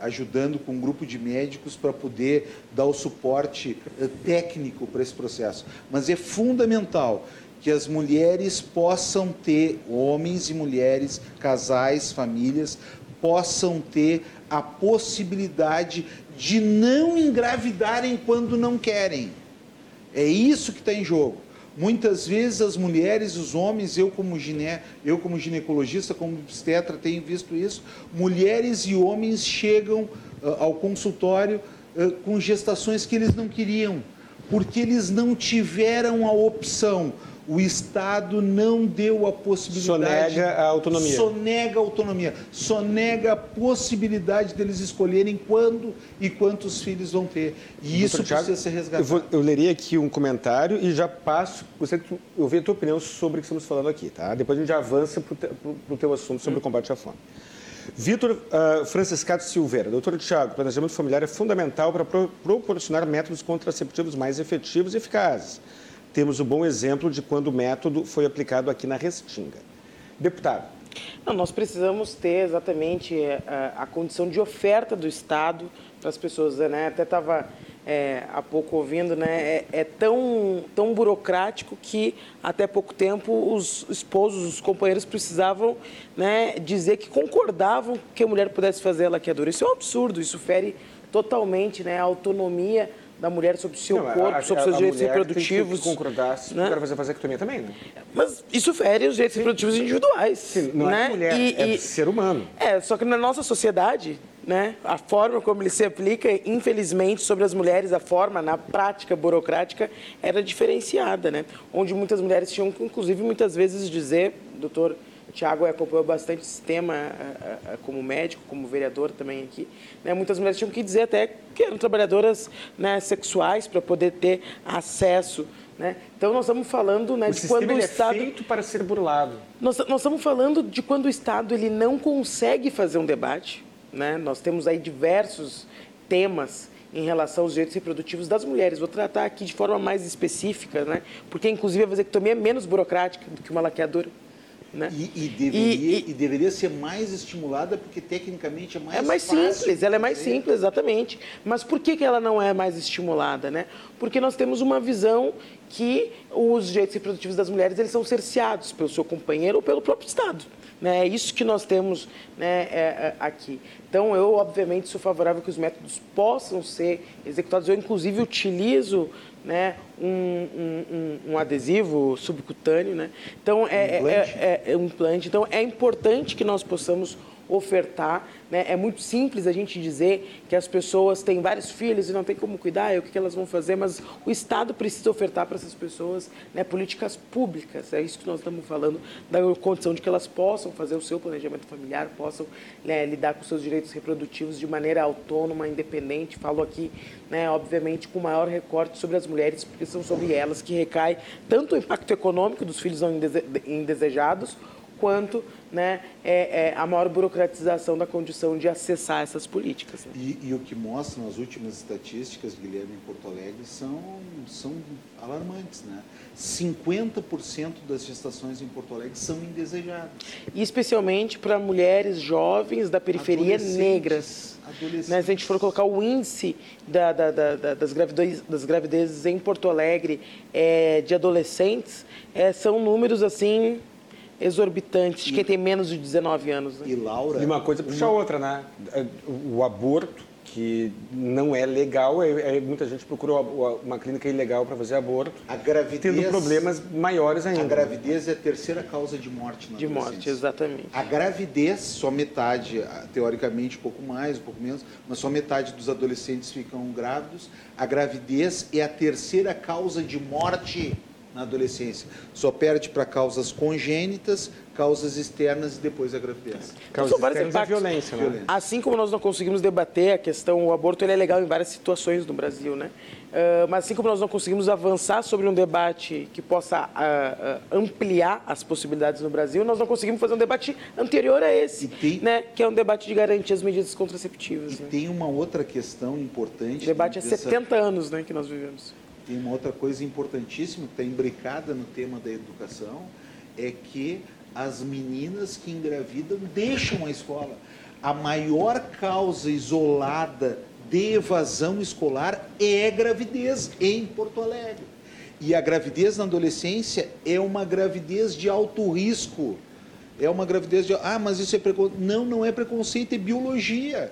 ajudando com um grupo de médicos para poder dar o suporte técnico para esse processo. Mas é fundamental que as mulheres possam ter, homens e mulheres, casais, famílias, possam ter a possibilidade de não engravidarem quando não querem. É isso que está em jogo. Muitas vezes as mulheres, os homens, eu como giné, eu como ginecologista, como obstetra, tenho visto isso, mulheres e homens chegam uh, ao consultório uh, com gestações que eles não queriam, porque eles não tiveram a opção o Estado não deu a possibilidade. Sonega a autonomia. Sonega a autonomia. Sonega a possibilidade deles escolherem quando e quantos filhos vão ter. E isso Thiago, precisa ser resgatado. Eu, vou, eu, leria aqui um comentário e já passo. Você ouvir a tua opinião sobre o que estamos falando aqui, tá? Depois a gente já avança para o teu assunto sobre hum. o combate à fome. Vitor uh, Franciscato Silveira, doutor Tiago, planejamento familiar é fundamental para pro proporcionar métodos contraceptivos mais efetivos e eficazes temos um bom exemplo de quando o método foi aplicado aqui na Restinga. Deputado. Não, nós precisamos ter exatamente a, é, a, condição de oferta do Estado para as pessoas. Né? Até estava é, há pouco ouvindo, né? é, é, tão, tão burocrático que até pouco tempo os esposos, os companheiros precisavam né, dizer que concordavam que a mulher pudesse fazer a laqueadura. Isso é um absurdo, isso fere totalmente né, a autonomia da mulher sobre o seu não, corpo, a, sobre seus direitos reprodutivos. Tem que concordar se né? quer fazer vasectomia também, né? Mas isso fere os direitos Sim. reprodutivos individuais. Sim, não é né? é mulher, e, é e, ser humano. É, só que na nossa sociedade, né, a forma como ele se aplica, infelizmente, sobre as mulheres, a forma, na prática burocrática, era diferenciada, né? Onde muitas mulheres tinham que, inclusive, muitas vezes dizer, doutor Tiago acompanhou bastante esse tema como médico, como vereador também aqui. Né? Muitas mulheres tinham que dizer até que eram trabalhadoras né, sexuais para poder ter acesso. Né? Então, nós estamos falando né, o de quando o é Estado. É feito para ser burlado. Nós, nós estamos falando de quando o Estado ele não consegue fazer um debate. Né? Nós temos aí diversos temas em relação aos direitos reprodutivos das mulheres. Vou tratar aqui de forma mais específica, né? porque inclusive a vasectomia é menos burocrática do que uma laqueadura. Né? E, e, deveria, e, e, deveria ser mais estimulada porque tecnicamente é mais É mais fácil simples, ela é mais simples, exatamente. Mas por que, que ela não é mais estimulada? Né? Porque nós temos uma visão que os direitos reprodutivos das mulheres eles são cerceados pelo seu companheiro ou pelo próprio Estado. Né? É isso que nós temos né, é, é, aqui. Então, eu, obviamente, sou favorável que os métodos possam ser executados. Eu, inclusive, utilizo né, um, um, um, adesivo subcutâneo. Né? Então, é, um é, é, é, um implante. Então, é importante que nós possamos ofertar. Né? É muito simples a gente dizer que as pessoas têm vários filhos e não tem como cuidar, e o que, elas vão fazer, mas o Estado precisa ofertar para essas pessoas né, políticas públicas. É isso que nós estamos falando, da condição de que elas possam fazer o seu planejamento familiar, possam né, lidar com seus direitos reprodutivos de maneira autônoma, independente. Falo aqui, né, obviamente, com maior recorte sobre as mulheres, porque são sobre elas que recai tanto o impacto econômico dos filhos não indesejados, quanto né, é, é, a maior burocratização da condição de acessar essas políticas. Né? E, e, o que mostram as últimas estatísticas, Guilherme, em Porto Alegre, são, são alarmantes. Né? 50% das gestações em Porto Alegre são indesejadas. E especialmente para mulheres jovens da periferia negras. Né, se a gente for colocar o índice da, da, da, das, gravidez, das gravidezes em Porto Alegre é, de adolescentes, é, são números assim exorbitantes quem tem menos de 19 anos. Né? E Laura. E uma coisa puxa a outra, né? O aborto, que não é legal, é, é muita gente procura uma clínica ilegal para fazer aborto. A gravidez. Tendo problemas maiores ainda. A gravidez é a terceira causa de morte na De morte, exatamente. A gravidez, só metade, teoricamente um pouco mais, um pouco menos, mas só metade dos adolescentes ficam grávidos. A gravidez é a terceira causa de morte na adolescência. Só perde para causas congênitas, causas externas e depois a gravidez. Causas então, externas impactos. violência, né? Assim como nós não conseguimos debater a questão, o aborto ele é legal em várias situações no Brasil, né? Uh, mas assim como nós não conseguimos avançar sobre um debate que possa uh, uh, ampliar as possibilidades no Brasil, nós não conseguimos fazer um debate anterior a esse, tem... né? Que é um debate de garantir as medidas contraceptivas. E né? tem uma outra questão importante. O debate há dessa... 70 anos, né, que nós vivemos tem uma outra coisa importantíssima que está imbricada no tema da educação, é que as meninas que engravidam deixam a escola. A maior causa isolada de evasão escolar é gravidez em Porto Alegre. E a gravidez na adolescência é uma gravidez de alto risco. É uma gravidez de. Ah, mas isso é preconceito. Não, não é preconceito, é biologia.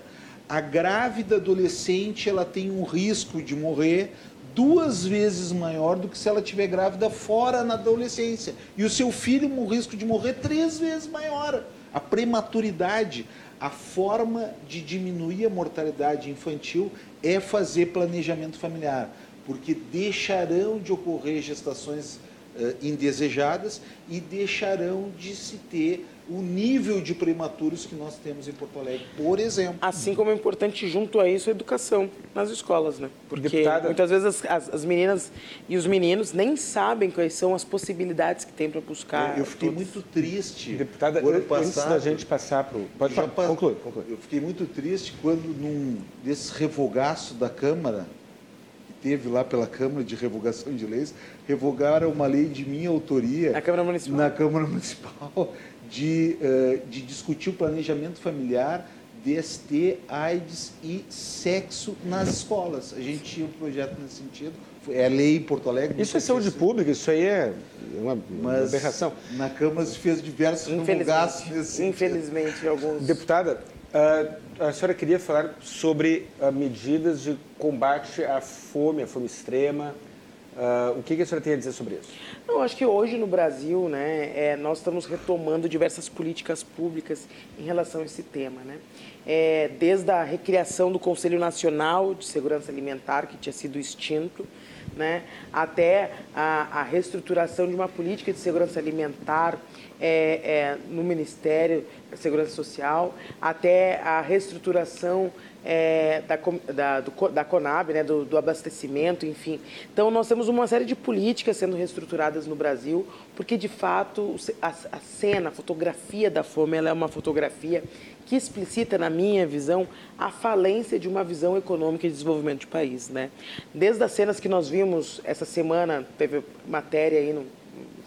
A grávida adolescente ela tem um risco de morrer duas vezes maior do que se ela estiver grávida fora na adolescência. E o seu filho, o risco de morrer três vezes maior. A prematuridade, a forma de diminuir a mortalidade infantil é fazer planejamento familiar, porque deixarão de ocorrer gestações uh, indesejadas e deixarão de se ter o nível de prematuros que nós temos em Porto Alegre, por exemplo. Assim como é importante junto a isso a educação nas escolas, né? Porque Deputada... muitas vezes as, as, as, meninas e os meninos nem sabem quais são as possibilidades que tem para buscar. Eu, eu fiquei todos. muito triste. Deputada, ano passado, antes da gente passar para o... Pode falar, conclui, conclui. Eu fiquei muito triste quando num desses revogaços da Câmara, que teve lá pela Câmara de Revogação de Leis, revogaram uma lei de minha autoria... Na Câmara Municipal. Na Câmara Municipal de, uh, de discutir o planejamento familiar, DST, AIDS e sexo nas escolas. A gente tinha um projeto nesse sentido, é a lei em Porto Alegre. Isso é saúde pública, isso aí é uma, uma aberração. Na Câmara se fez diversos revogaços nesse Infelizmente, sentido. alguns... Deputada, uh, a senhora queria falar sobre uh, medidas de combate à fome, à fome extrema, Uh, o que, que a senhora tem a dizer sobre isso? Eu acho que hoje no Brasil, né, é, nós estamos retomando diversas políticas públicas em relação a esse tema, né? É, desde a recriação do Conselho Nacional de Segurança Alimentar, que tinha sido extinto, né, até a, a reestruturação de uma política de segurança alimentar é, é no Ministério da Segurança Social, até a reestruturação é, da, da, do, da Conab, né, do, do, abastecimento, enfim. Então, nós temos uma série de políticas sendo reestruturadas no Brasil, porque, de fato, a, a cena, a fotografia da fome, ela é uma fotografia que explicita, na minha visão, a falência de uma visão econômica de desenvolvimento de país. Né? Desde as cenas que nós vimos essa semana, teve matéria aí no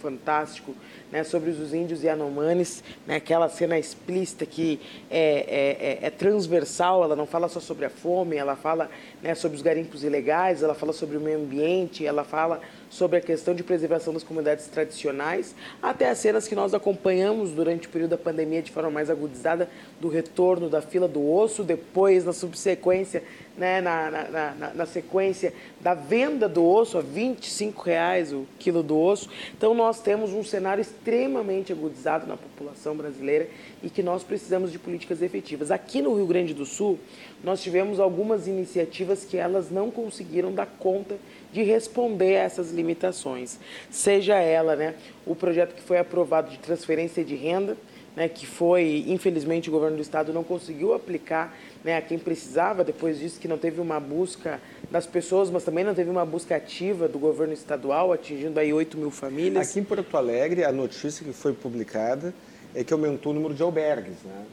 Fantástico, né, sobre os índios e anomanes, né, aquela cena explícita que é, é, é, é, transversal, ela não fala só sobre a fome, ela fala né, sobre os garimpos ilegais, ela fala sobre o meio ambiente, ela fala sobre a questão de preservação das comunidades tradicionais, até as cenas que nós acompanhamos durante o período da pandemia de forma mais agudizada, do retorno da fila do osso, depois, na subsequência, né, na, na, na, na, sequência da venda do osso a 25 reais o quilo do osso. Então, nós temos um cenário extremamente agudizado na população brasileira e que nós precisamos de políticas efetivas. Aqui no Rio Grande do Sul, nós tivemos algumas iniciativas que elas não conseguiram dar conta de responder a essas limitações. Seja ela né, o projeto que foi aprovado de transferência de renda, né, que foi, infelizmente, o governo do estado não conseguiu aplicar né, a quem precisava, depois disso que não teve uma busca das pessoas, mas também não teve uma busca ativa do governo estadual, atingindo aí 8 mil famílias. Aqui em Porto Alegre, a notícia que foi publicada é que aumentou o número de albergues, né?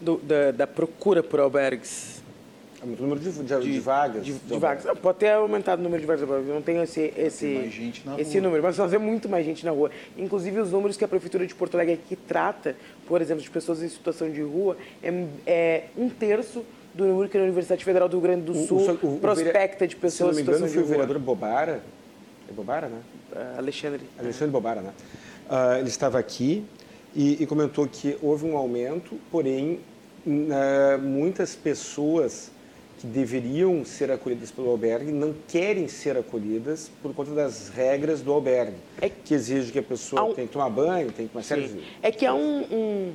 Do, da, da procura por albergues. O número de, de, de vagas. De, de vagas. Pode ter aumentado o número de vagas. Eu não tenho esse, esse, esse número, mas nós temos muito mais gente na rua. Inclusive, os números que a Prefeitura de Porto Alegre aqui trata, por exemplo, de pessoas em situação de rua, é, é um terço do número que a Universidade Federal do Rio Grande do Sul o, o, o, prospecta de pessoas em situação de rua. Se não me engano, foi o vereador Bobara. É Bobara, né? Uh, Alexandre. Alexandre Bobara, né? Uh, ele estava aqui e, e, comentou que houve um aumento, porém, uh, muitas pessoas que deveriam ser acolhidas pelo albergue não querem ser acolhidas por conta das regras do albergue, é, que exige que a pessoa um, tem que tomar banho, tem que uma série de... É que há um, um,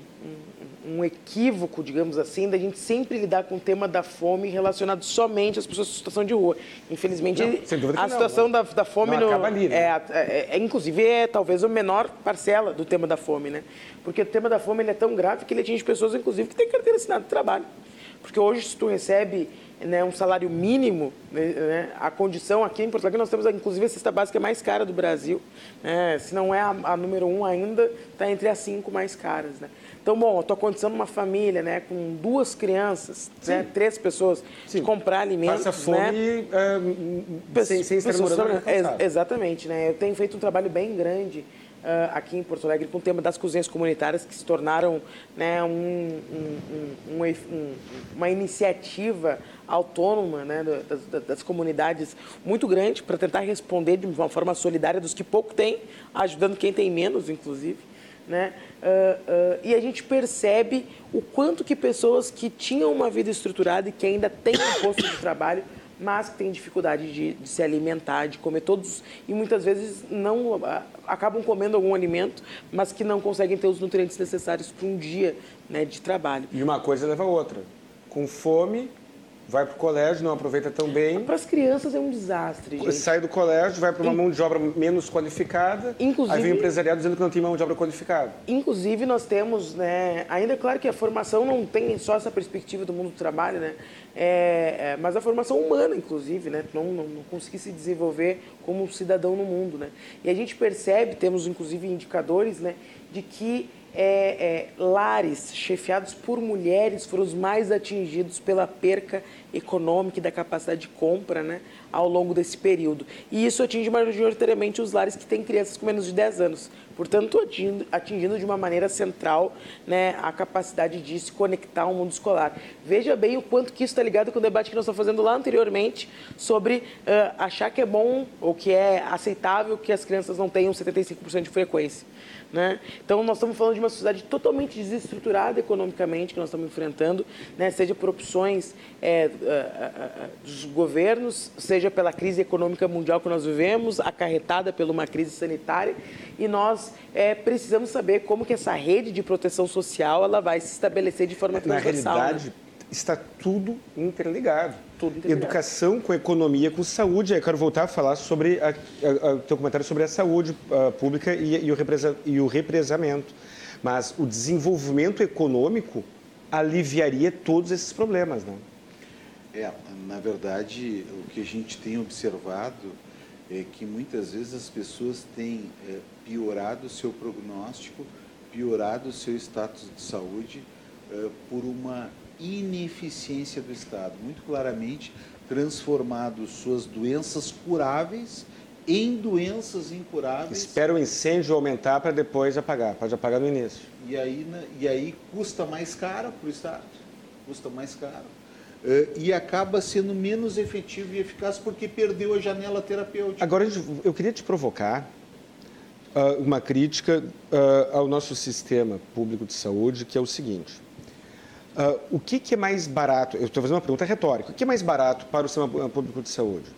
um, equívoco, digamos assim, da gente sempre lidar com o tema da fome relacionado somente às pessoas em situação de rua. Infelizmente, não, a situação não, da, da fome... Não no, ali, né? é, é, é, inclusive, é talvez a menor parcela do tema da fome, né? Porque o tema da fome ele é tão grave que ele atinge pessoas, inclusive, que têm carteira assinada de trabalho. Porque hoje, se tu recebe né, um salário mínimo, né, né, a condição aqui em Porto Alegre, nós temos inclusive a cesta básica mais cara do Brasil, né, se não é a, a número um ainda, está entre as cinco mais caras. Né. Então, bom, a tua condição numa família, né, com duas crianças, né, três pessoas, Sim. de comprar alimentos, Passa fome né, é, sem, sem estar é, Exatamente, né, eu tenho feito um trabalho bem grande aqui em Porto Alegre com o tema das cozinhas comunitárias, que se tornaram né, um, um, um, uma iniciativa autônoma né, das, das, comunidades muito grande para tentar responder de uma forma solidária dos que pouco têm, ajudando quem tem menos, inclusive. Né? Uh, uh, e a gente percebe o quanto que pessoas que tinham uma vida estruturada e que ainda têm um posto de trabalho mas que têm dificuldade de, de, se alimentar, de comer todos e muitas vezes não acabam comendo algum alimento, mas que não conseguem ter os nutrientes necessários para um dia né, de trabalho. E uma coisa leva a outra. Com fome, vai para o colégio, não aproveita tão bem. Para as crianças é um desastre, gente. Sai do colégio, vai para uma In... mão de obra menos qualificada, Inclusive... aí vem o empresariado dizendo que não tem mão de obra qualificada. Inclusive, nós temos, né, ainda é claro que a formação não tem só essa perspectiva do mundo do trabalho, né, é, é, mas a formação humana, inclusive, né, não, não, não conseguir se desenvolver como cidadão no mundo, né. E a gente percebe, temos inclusive indicadores, né, de que é, é, lares chefiados por mulheres foram os mais atingidos pela perca econômica e da capacidade de compra né, ao longo desse período. E isso atinge majoritariamente os lares que têm crianças com menos de 10 anos. Portanto, atingindo, atingindo de uma maneira central né, a capacidade de se conectar ao mundo escolar. Veja bem o quanto que isso está ligado com o debate que nós estamos fazendo lá anteriormente sobre uh, achar que é bom ou que é aceitável que as crianças não tenham 75% de frequência. Né? Então, nós estamos falando de uma sociedade totalmente desestruturada economicamente que nós estamos enfrentando, né? seja por opções é, dos governos, seja pela crise econômica mundial que nós vivemos, acarretada por uma crise sanitária, e nós é, precisamos saber como que essa rede de proteção social ela vai se estabelecer de forma transversal. Na realidade, né? Está tudo interligado. Tudo interligado. Educação com economia, com saúde. Eu quero voltar a falar sobre o teu comentário sobre a saúde uh, pública e, e, o represa, e o represamento. Mas o desenvolvimento econômico aliviaria todos esses problemas, não? É, na verdade, o que a gente tem observado é que muitas vezes as pessoas têm é, piorado o seu prognóstico, piorado o seu status de saúde é, por uma ineficiência do Estado, muito claramente transformado suas doenças curáveis em doenças incuráveis. Espera o incêndio aumentar para depois apagar. Pode apagar no início. E aí, né, e aí custa mais caro para o Estado. Custa mais caro. Uh, e acaba sendo menos efetivo e eficaz porque perdeu a janela terapêutica. Agora, eu queria te provocar uh, uma crítica uh, ao nosso sistema público de saúde, que é o seguinte. O que, que, é mais barato? Eu estou fazendo uma pergunta retórica. O que é mais barato para o sistema público de saúde?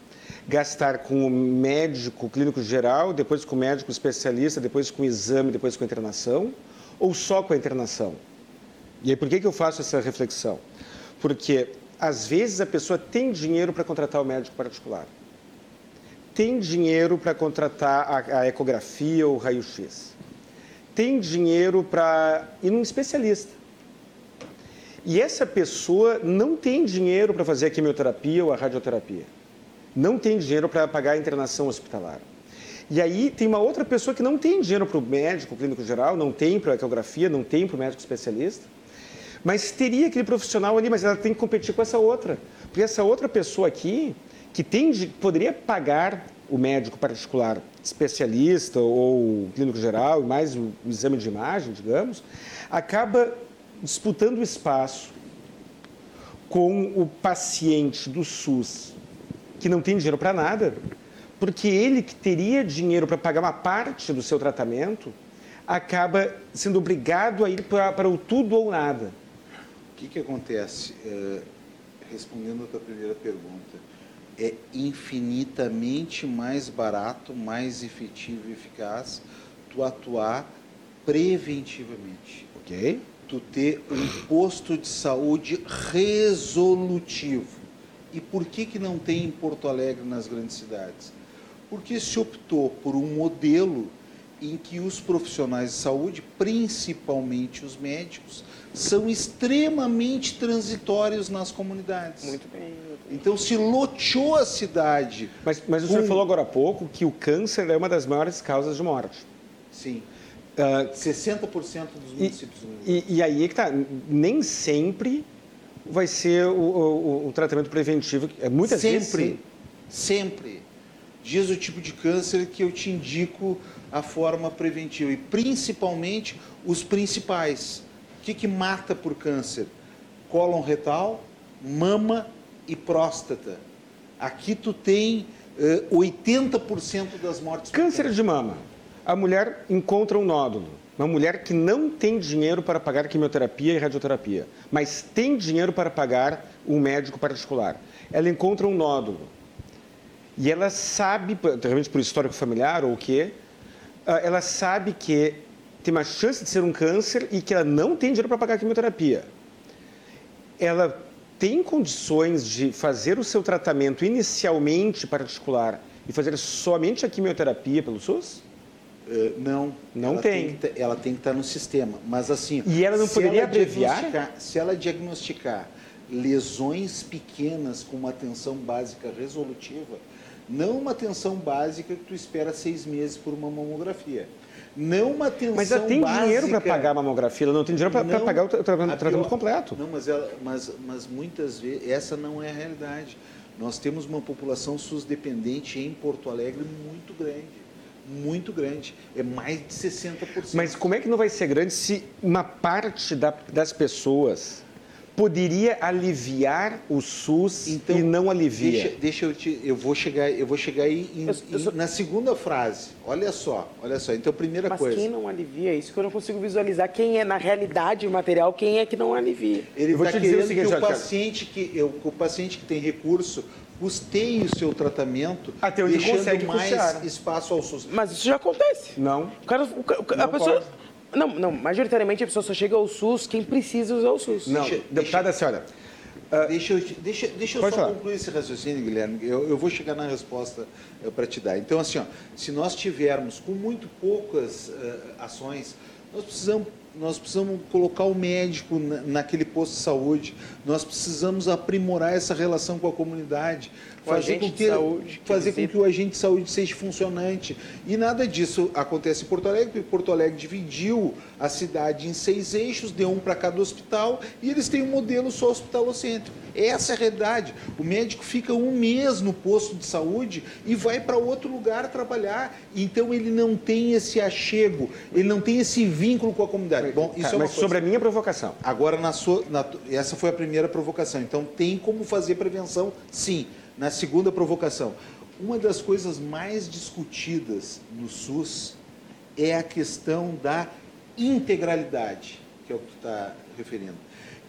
Gastar com o médico clínico geral, depois com o médico especialista, depois com o exame, depois com a internação? Ou só com a internação? E aí, por que, que eu faço essa reflexão? Porque às vezes a pessoa tem dinheiro para contratar o médico particular. Tem dinheiro para contratar a, a ecografia ou raio-x. Tem dinheiro para ir num especialista. E essa pessoa não tem dinheiro para fazer a quimioterapia ou a radioterapia. Não tem dinheiro para pagar a internação hospitalar. E aí tem uma outra pessoa que não tem dinheiro para o médico clínico geral, não tem para a ecografia, não tem para o médico especialista mas teria aquele profissional ali, mas ela tem que competir com essa outra. Porque essa outra pessoa aqui, que tem, poderia pagar o médico particular especialista ou clínico geral, mais o exame de imagem, digamos, acaba disputando espaço com o paciente do SUS, que não tem dinheiro para nada, porque ele que teria dinheiro para pagar uma parte do seu tratamento, acaba sendo obrigado a ir para, o tudo ou nada que, que acontece? É, respondendo a tua primeira pergunta, é infinitamente mais barato, mais efetivo e eficaz tu atuar preventivamente. Ok. Tu ter um posto de saúde resolutivo. E por que, que não tem em Porto Alegre nas grandes cidades? Porque se optou por um modelo em que os profissionais de saúde, principalmente os médicos, são extremamente transitórios nas comunidades. Muito bem. Então se loteou a cidade. Mas, mas o senhor falou agora há pouco que o câncer é uma das maiores causas de morte. Sim. Uh, 60% dos municípios. E, e, e aí é que está. Nem sempre vai ser o, o, o tratamento preventivo. É muitas sempre, vezes. Sempre. Sempre. Diz o tipo de câncer que eu te indico a forma preventiva. E principalmente os principais que, que mata por câncer? Cólon retal, mama e próstata. Aqui tu tem uh, eh, 80% das mortes. Câncer de mama. A mulher encontra um nódulo. Uma mulher que não tem dinheiro para pagar quimioterapia e radioterapia, mas tem dinheiro para pagar um médico particular. Ela encontra um nódulo. E ela sabe, realmente por histórico familiar ou o quê, ah, ela sabe que tem uma chance de ser um câncer e que ela não tem dinheiro para pagar quimioterapia. Ela tem condições de fazer o seu tratamento inicialmente particular e fazer somente a quimioterapia pelo SUS? Uh, não. Não ela tem. tem ela tem que estar no sistema. Mas assim. E ela não poderia abreviar? Se ela diagnosticar lesões pequenas com uma atenção básica resolutiva, não uma atenção básica que tu espera seis meses por uma mamografia não uma atenção Mas ela tem básica. dinheiro para pagar a mamografia, ela não tem dinheiro para pagar o tratamento, tratamento completo. Não, mas, ela, mas, mas muitas vezes essa não é a realidade. Nós temos uma população SUS dependente em Porto Alegre muito grande. Muito grande. É mais de 60%. Mas como é que não vai ser grande se uma parte da, das pessoas poderia aliviar o SUS então, e não alivia. Deixa, deixa eu te, eu vou chegar, eu vou chegar aí em, eu, eu sou... na segunda frase. Olha só, olha só. Então primeira Mas coisa. Mas quem não alivia? Isso que eu não consigo visualizar. Quem é na realidade o material? Quem é que não alivia? Ele está querendo o seguinte, que o paciente que eu, o paciente que tem recurso custeie o seu tratamento, Até onde deixando mais custear. espaço ao SUS. Mas isso já acontece. Não. O cara, o, a não pessoa pode. Não, não, majoritariamente a pessoa só chega ao SUS quem precisa usar o SUS. Não, deixa, deputada senhora. Uh, deixa eu, deixa, deixa eu só falar. concluir esse raciocínio, Guilherme. Eu, eu vou chegar na resposta eh, para te dar. Então, assim, ó, se nós tivermos com muito poucas uh, ações, nós precisamos nós precisamos colocar o médico naquele posto de saúde, nós precisamos aprimorar essa relação com a comunidade, fazer, com que, saúde, fazer com que o agente de saúde seja funcionante. E nada disso acontece em Porto Alegre, porque Porto Alegre dividiu a cidade em seis eixos, deu um para cada hospital, e eles têm um modelo só hospitalocêntrico. Essa é a realidade. O médico fica um mês no posto de saúde e vai para outro lugar trabalhar. Então ele não tem esse achego, ele não tem esse vínculo com a comunidade. Bom, isso tá, é mas coisa... sobre a minha provocação. Agora, na sua, na, essa foi a primeira provocação. Então tem como fazer prevenção, sim. Na segunda provocação, uma das coisas mais discutidas no SUS é a questão da integralidade, que é o que tu está referindo,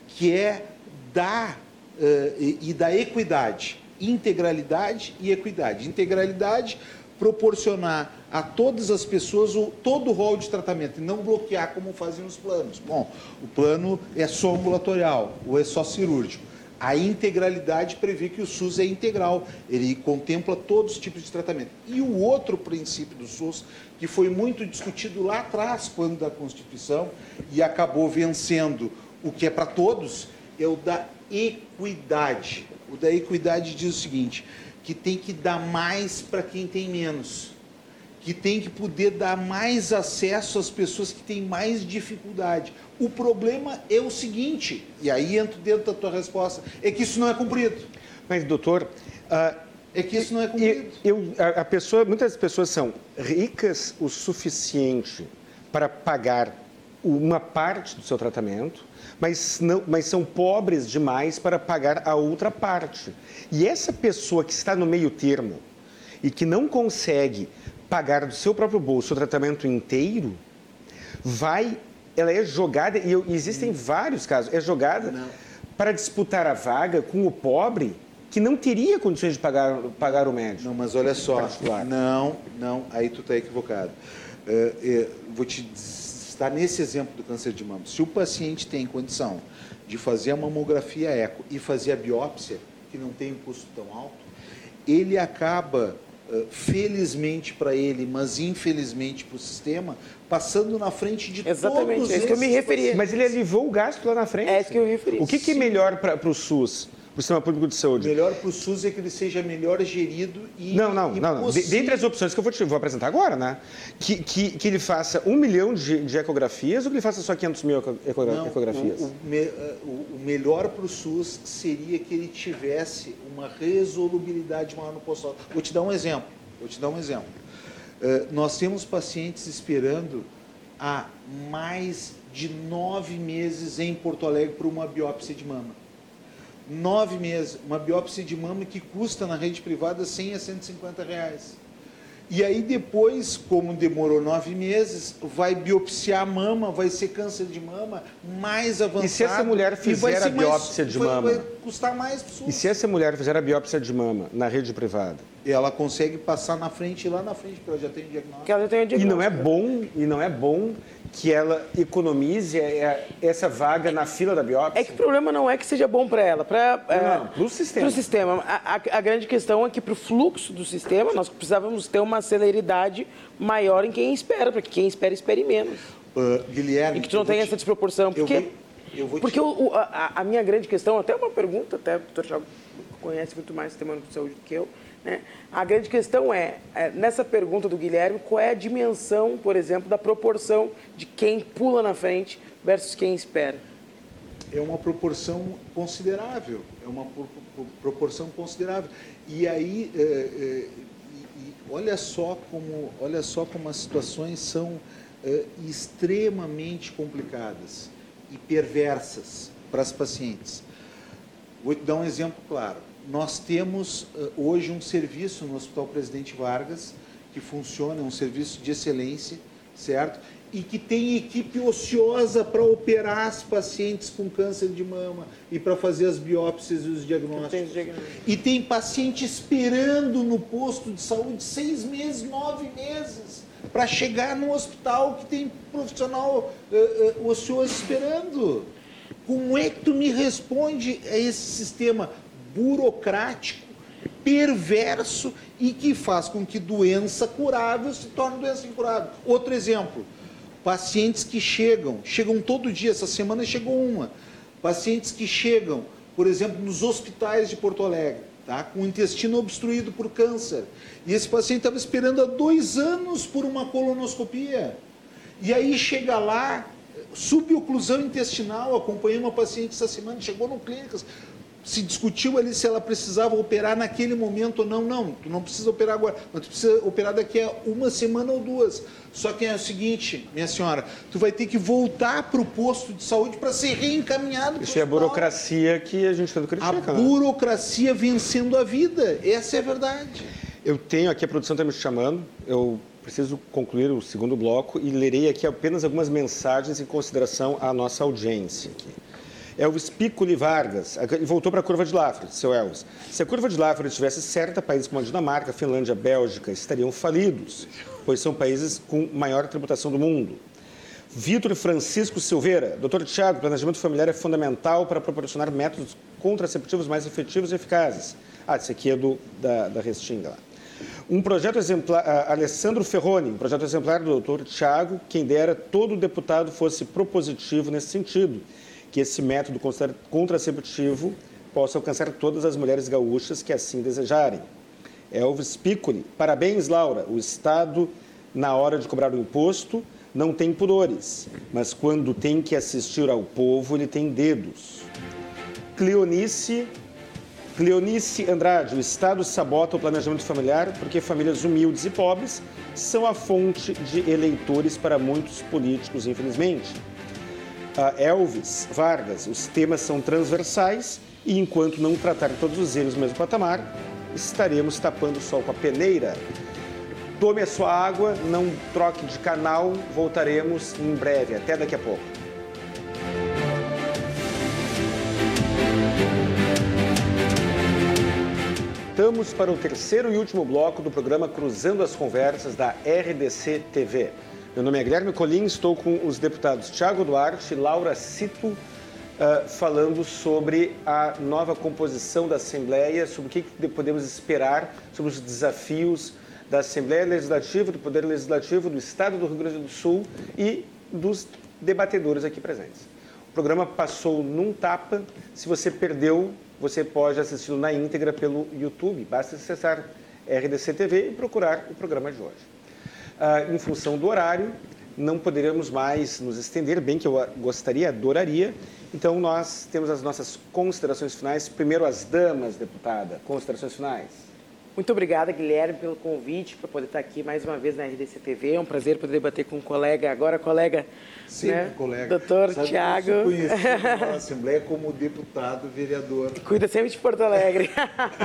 que é da uh, e, e da equidade, integralidade e equidade. Integralidade proporcionar a todas as pessoas o, todo o rol de tratamento e não bloquear como fazem os planos. Bom, o plano é só ambulatorial ou é só cirúrgico. A integralidade prevê que o SUS é integral, ele contempla todos os tipos de tratamento. E o outro princípio do SUS, que foi muito discutido lá atrás, quando da Constituição, e acabou vencendo o que é para todos, é o da equidade. O da equidade diz o seguinte: que tem que dar mais para quem tem menos que tem que poder dar mais acesso às pessoas que têm mais dificuldade. O problema é o seguinte, e aí entro dentro da tua resposta, é que isso não é cumprido. Mas, doutor, uh, é que isso não é cumprido. Eu, a, a pessoa, muitas pessoas são ricas o suficiente para pagar uma parte do seu tratamento, mas, não, mas são pobres demais para pagar a outra parte. E essa pessoa que está no meio termo e que não consegue pagar do seu próprio bolso o tratamento inteiro, vai, ela é jogada, e existem vários casos, é jogada não. para disputar a vaga com o pobre que não teria condições de pagar, pagar o médico. Não, mas olha só, particular. não, não, aí tu está equivocado. Uh, vou te estar nesse exemplo do câncer de mama. Se o paciente tem condição de fazer a mamografia eco e fazer a biópsia, que não tem um custo tão alto, ele acaba felizmente para ele, mas infelizmente para o sistema, passando na frente de Exatamente, todos é isso que eu me referi. Mas ele aliviou o gasto lá na frente. É isso que eu me referi. O que, que é melhor para o SUS? O sistema público de saúde. Melhor para o SUS é que ele seja melhor gerido e. Não, não, e não. Dentre as opções que eu vou, te, vou apresentar agora, né? Que, que, que, ele faça um milhão de, de, ecografias ou que ele faça só 500 mil ecogra não, ecografias? O, o, me, eh, o melhor para o SUS seria que ele tivesse uma resolubilidade maior no posto. Vou te dar um exemplo. Vou te dar um exemplo. Uh, nós temos pacientes esperando há mais de nove meses em Porto Alegre para uma biópsia de mama. Nove meses, uma biópsia de mama que custa na rede privada 100 a 150 reais. E aí depois, como demorou nove meses, vai biopsiar a mama, vai ser câncer de mama mais avançado. E se essa mulher fizer a biópsia mais, de vai, mama? Vai custar mais. E se essa mulher fizer a biópsia de mama na rede privada? Ela consegue passar na frente lá na frente, porque ela já tem o diagnóstico. Que ela já tem o diagnóstico. E não é bom, e não é bom que ela economize essa vaga na fila da biópsia? É que o problema não é que seja bom para ela, para é, o sistema. Pro sistema. A, a, a, grande questão é que para o fluxo do sistema nós precisávamos ter uma celeridade maior em quem espera, para que quem espera espere menos. Uh, Guilherme, e que tu não tenha essa desproporção, porque eu vou, eu porque te... o, a, a, minha grande questão, até uma pergunta, até o doutor já conhece muito mais o sistema de saúde do que eu, né? A grande questão é, é, nessa pergunta do Guilherme, qual é a dimensão, por exemplo, da proporção de quem pula na frente versus quem espera? É uma proporção considerável, é uma proporção considerável. E aí, é, é, e, olha só como, olha só como as situações são é, extremamente complicadas e perversas para as pacientes. Vou te dar um exemplo claro nós temos uh, hoje um serviço no Hospital Presidente Vargas que funciona, é um serviço de excelência, certo? E que tem equipe ociosa para operar as pacientes com câncer de mama e para fazer as biópsias e os diagnósticos. E tem paciente esperando no posto de saúde seis meses, nove meses, para chegar no hospital que tem profissional uh, uh, ocioso esperando. Como é que tu me responde a esse sistema? Burocrático, perverso e que faz com que doença curável se torne doença incurável. Outro exemplo, pacientes que chegam, chegam todo dia, essa semana chegou uma, pacientes que chegam, por exemplo, nos hospitais de Porto Alegre, tá? com o intestino obstruído por câncer, e esse paciente estava esperando há dois anos por uma colonoscopia, e aí chega lá, suboclusão intestinal, acompanhei uma paciente essa semana, chegou no clínicas, se discutiu ali se ela precisava operar naquele momento ou não. Não, tu não precisa operar agora, mas tu precisa operar daqui a uma semana ou duas. Só que é o seguinte, minha senhora, tu vai ter que voltar para o posto de saúde para ser reencaminhado. Isso é a burocracia que a gente tanto critica. A né? burocracia vencendo a vida, essa é a verdade. Eu tenho aqui, a produção está me chamando, eu preciso concluir o segundo bloco e lerei aqui apenas algumas mensagens em consideração à nossa audiência aqui. Elvis Piccoli Vargas, e voltou para a curva de Laffer, seu Elvis. Se a curva de Laffer estivesse certa, países como a Dinamarca, Finlândia, Bélgica estariam falidos, pois são países com maior tributação do mundo. Vitor Francisco Silveira, doutor Tiago, planejamento familiar é fundamental para proporcionar métodos contraceptivos mais efetivos e eficazes. Ah, esse aqui é do, da, da Restinga lá. Um projeto exemplar, uh, Alessandro Ferroni, um projeto exemplar do doutor Tiago, quem dera todo deputado fosse propositivo nesse sentido que esse método contraceptivo possa alcançar todas as mulheres gaúchas que assim desejarem. Elvis Piccoli, parabéns, Laura. O Estado, na hora de cobrar o imposto, não tem pudores, mas quando tem que assistir ao povo, ele tem dedos. Cleonice, Cleonice Andrade, o Estado sabota o planejamento familiar porque famílias humildes e pobres são a fonte de eleitores para muitos políticos, infelizmente. Elvis Vargas. Os temas são transversais e enquanto não tratar todos os erros no mesmo patamar, estaremos tapando o sol com a peneira. Tome a sua água, não troque de canal, voltaremos em breve. Até daqui a pouco. Estamos para o terceiro e último bloco do programa Cruzando as Conversas da RDC TV. Meu nome é Guilherme Colim, estou com os deputados Tiago Duarte e Laura Cito, uh, falando sobre a nova composição da Assembleia, sobre o que, que podemos esperar, sobre os desafios da Assembleia Legislativa, do Poder Legislativo do Estado do Rio Grande do Sul e dos debatedores aqui presentes. O programa passou num tapa. Se você perdeu, você pode assisti-lo na íntegra pelo YouTube. Basta acessar RDC TV e procurar o programa de hoje uh, em função do horário, não poderíamos mais nos estender, bem que eu gostaria, adoraria. Então, nós temos as nossas considerações finais. Primeiro, as damas, deputada. Considerações finais. Muito obrigada, Guilherme, pelo convite para poder estar aqui mais uma vez na RDC TV. É um prazer poder debater com um colega, agora colega, Sempre né? colega. Doutor Tiago. na Assembleia como deputado, vereador. Cuida sempre de Porto Alegre.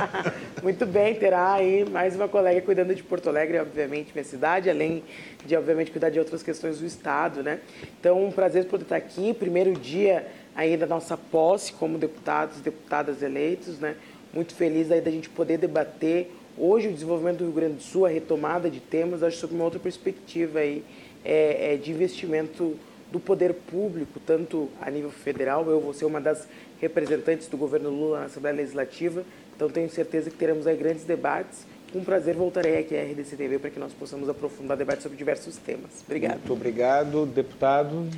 Muito bem, terá aí mais uma colega cuidando de Porto Alegre, obviamente, minha cidade, além de, obviamente, cuidar de outras questões do Estado, né? Então, um prazer poder estar aqui. Primeiro dia aí da nossa posse como deputados e deputadas eleitos, né? Muito feliz aí da gente poder debater Hoje, o desenvolvimento do Rio Grande do Sul, a retomada de temas, acho sob uma outra perspectiva aí, é, é, de investimento do poder público, tanto a nível federal, eu vou ser uma das representantes do governo Lula na Assembleia Legislativa, então tenho certeza que teremos aí grandes debates. Com prazer voltarei aqui à RDC TV para que nós possamos aprofundar debates sobre diversos temas. Obrigado. Muito obrigado, deputado.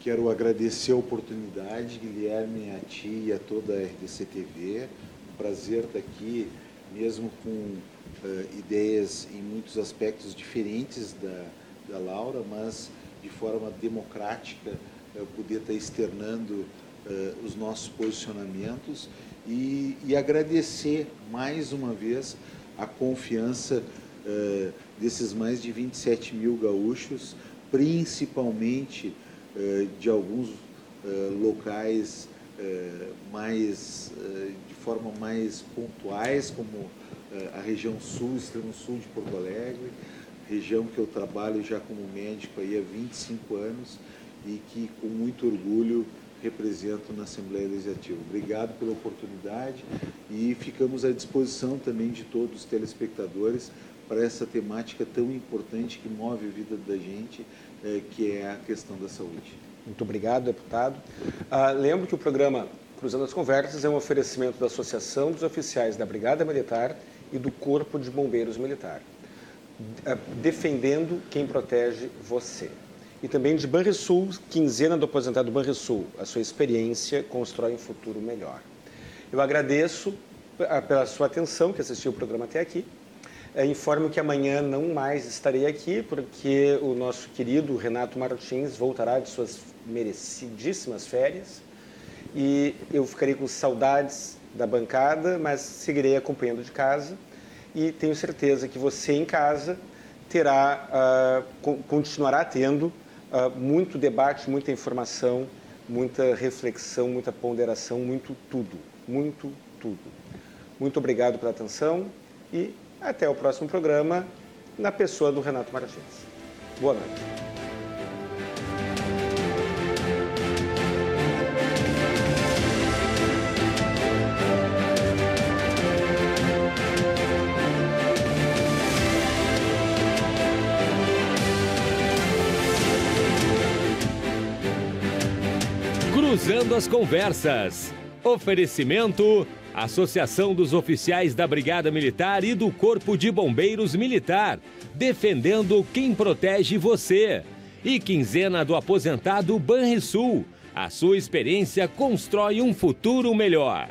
Quero agradecer a oportunidade, Guilherme, a ti e a toda a RDC TV. Um prazer estar aqui mesmo com uh, ideias em muitos aspectos diferentes da, da Laura, mas de forma democrática, uh, poder estar externando uh, os nossos posicionamentos e, e, agradecer mais uma vez a confiança desses mais de 27 mil gaúchos, principalmente de alguns locais mais forma mais pontuais, como eh, a região sul, extremo sul de Porto Alegre, região que eu trabalho já como médico aí há 25 anos e que com muito orgulho represento na Assembleia Legislativa. Obrigado pela oportunidade e ficamos à disposição também de todos os telespectadores para essa temática tão importante que move a vida da gente, eh, que é a questão da saúde. Muito obrigado, deputado. Ah, lembro que o programa Cruzando as Conversas é um oferecimento da Associação dos Oficiais da Brigada Militar e do Corpo de Bombeiros Militar, é, defendendo quem protege você. E também de Banrisul, quinzena do aposentado Banrisul. A sua experiência constrói um futuro melhor. Eu agradeço ah, pela sua atenção, que assistiu o programa até aqui. É, informo que amanhã não mais estarei aqui, porque o nosso querido Renato Martins voltará de suas merecidíssimas férias e eu ficarei com saudades da bancada, mas seguirei acompanhando de casa e tenho certeza que você em casa terá, uh, continuará tendo uh, muito debate, muita informação, muita reflexão, muita ponderação, muito tudo, muito tudo. Muito obrigado pela atenção e até o próximo programa na pessoa do Renato Martins. Boa noite. As Conversas. Oferecimento: Associação dos Oficiais da Brigada Militar e do Corpo de Bombeiros Militar. Defendendo quem protege você. E quinzena do aposentado Banrisul. A sua experiência constrói um futuro melhor.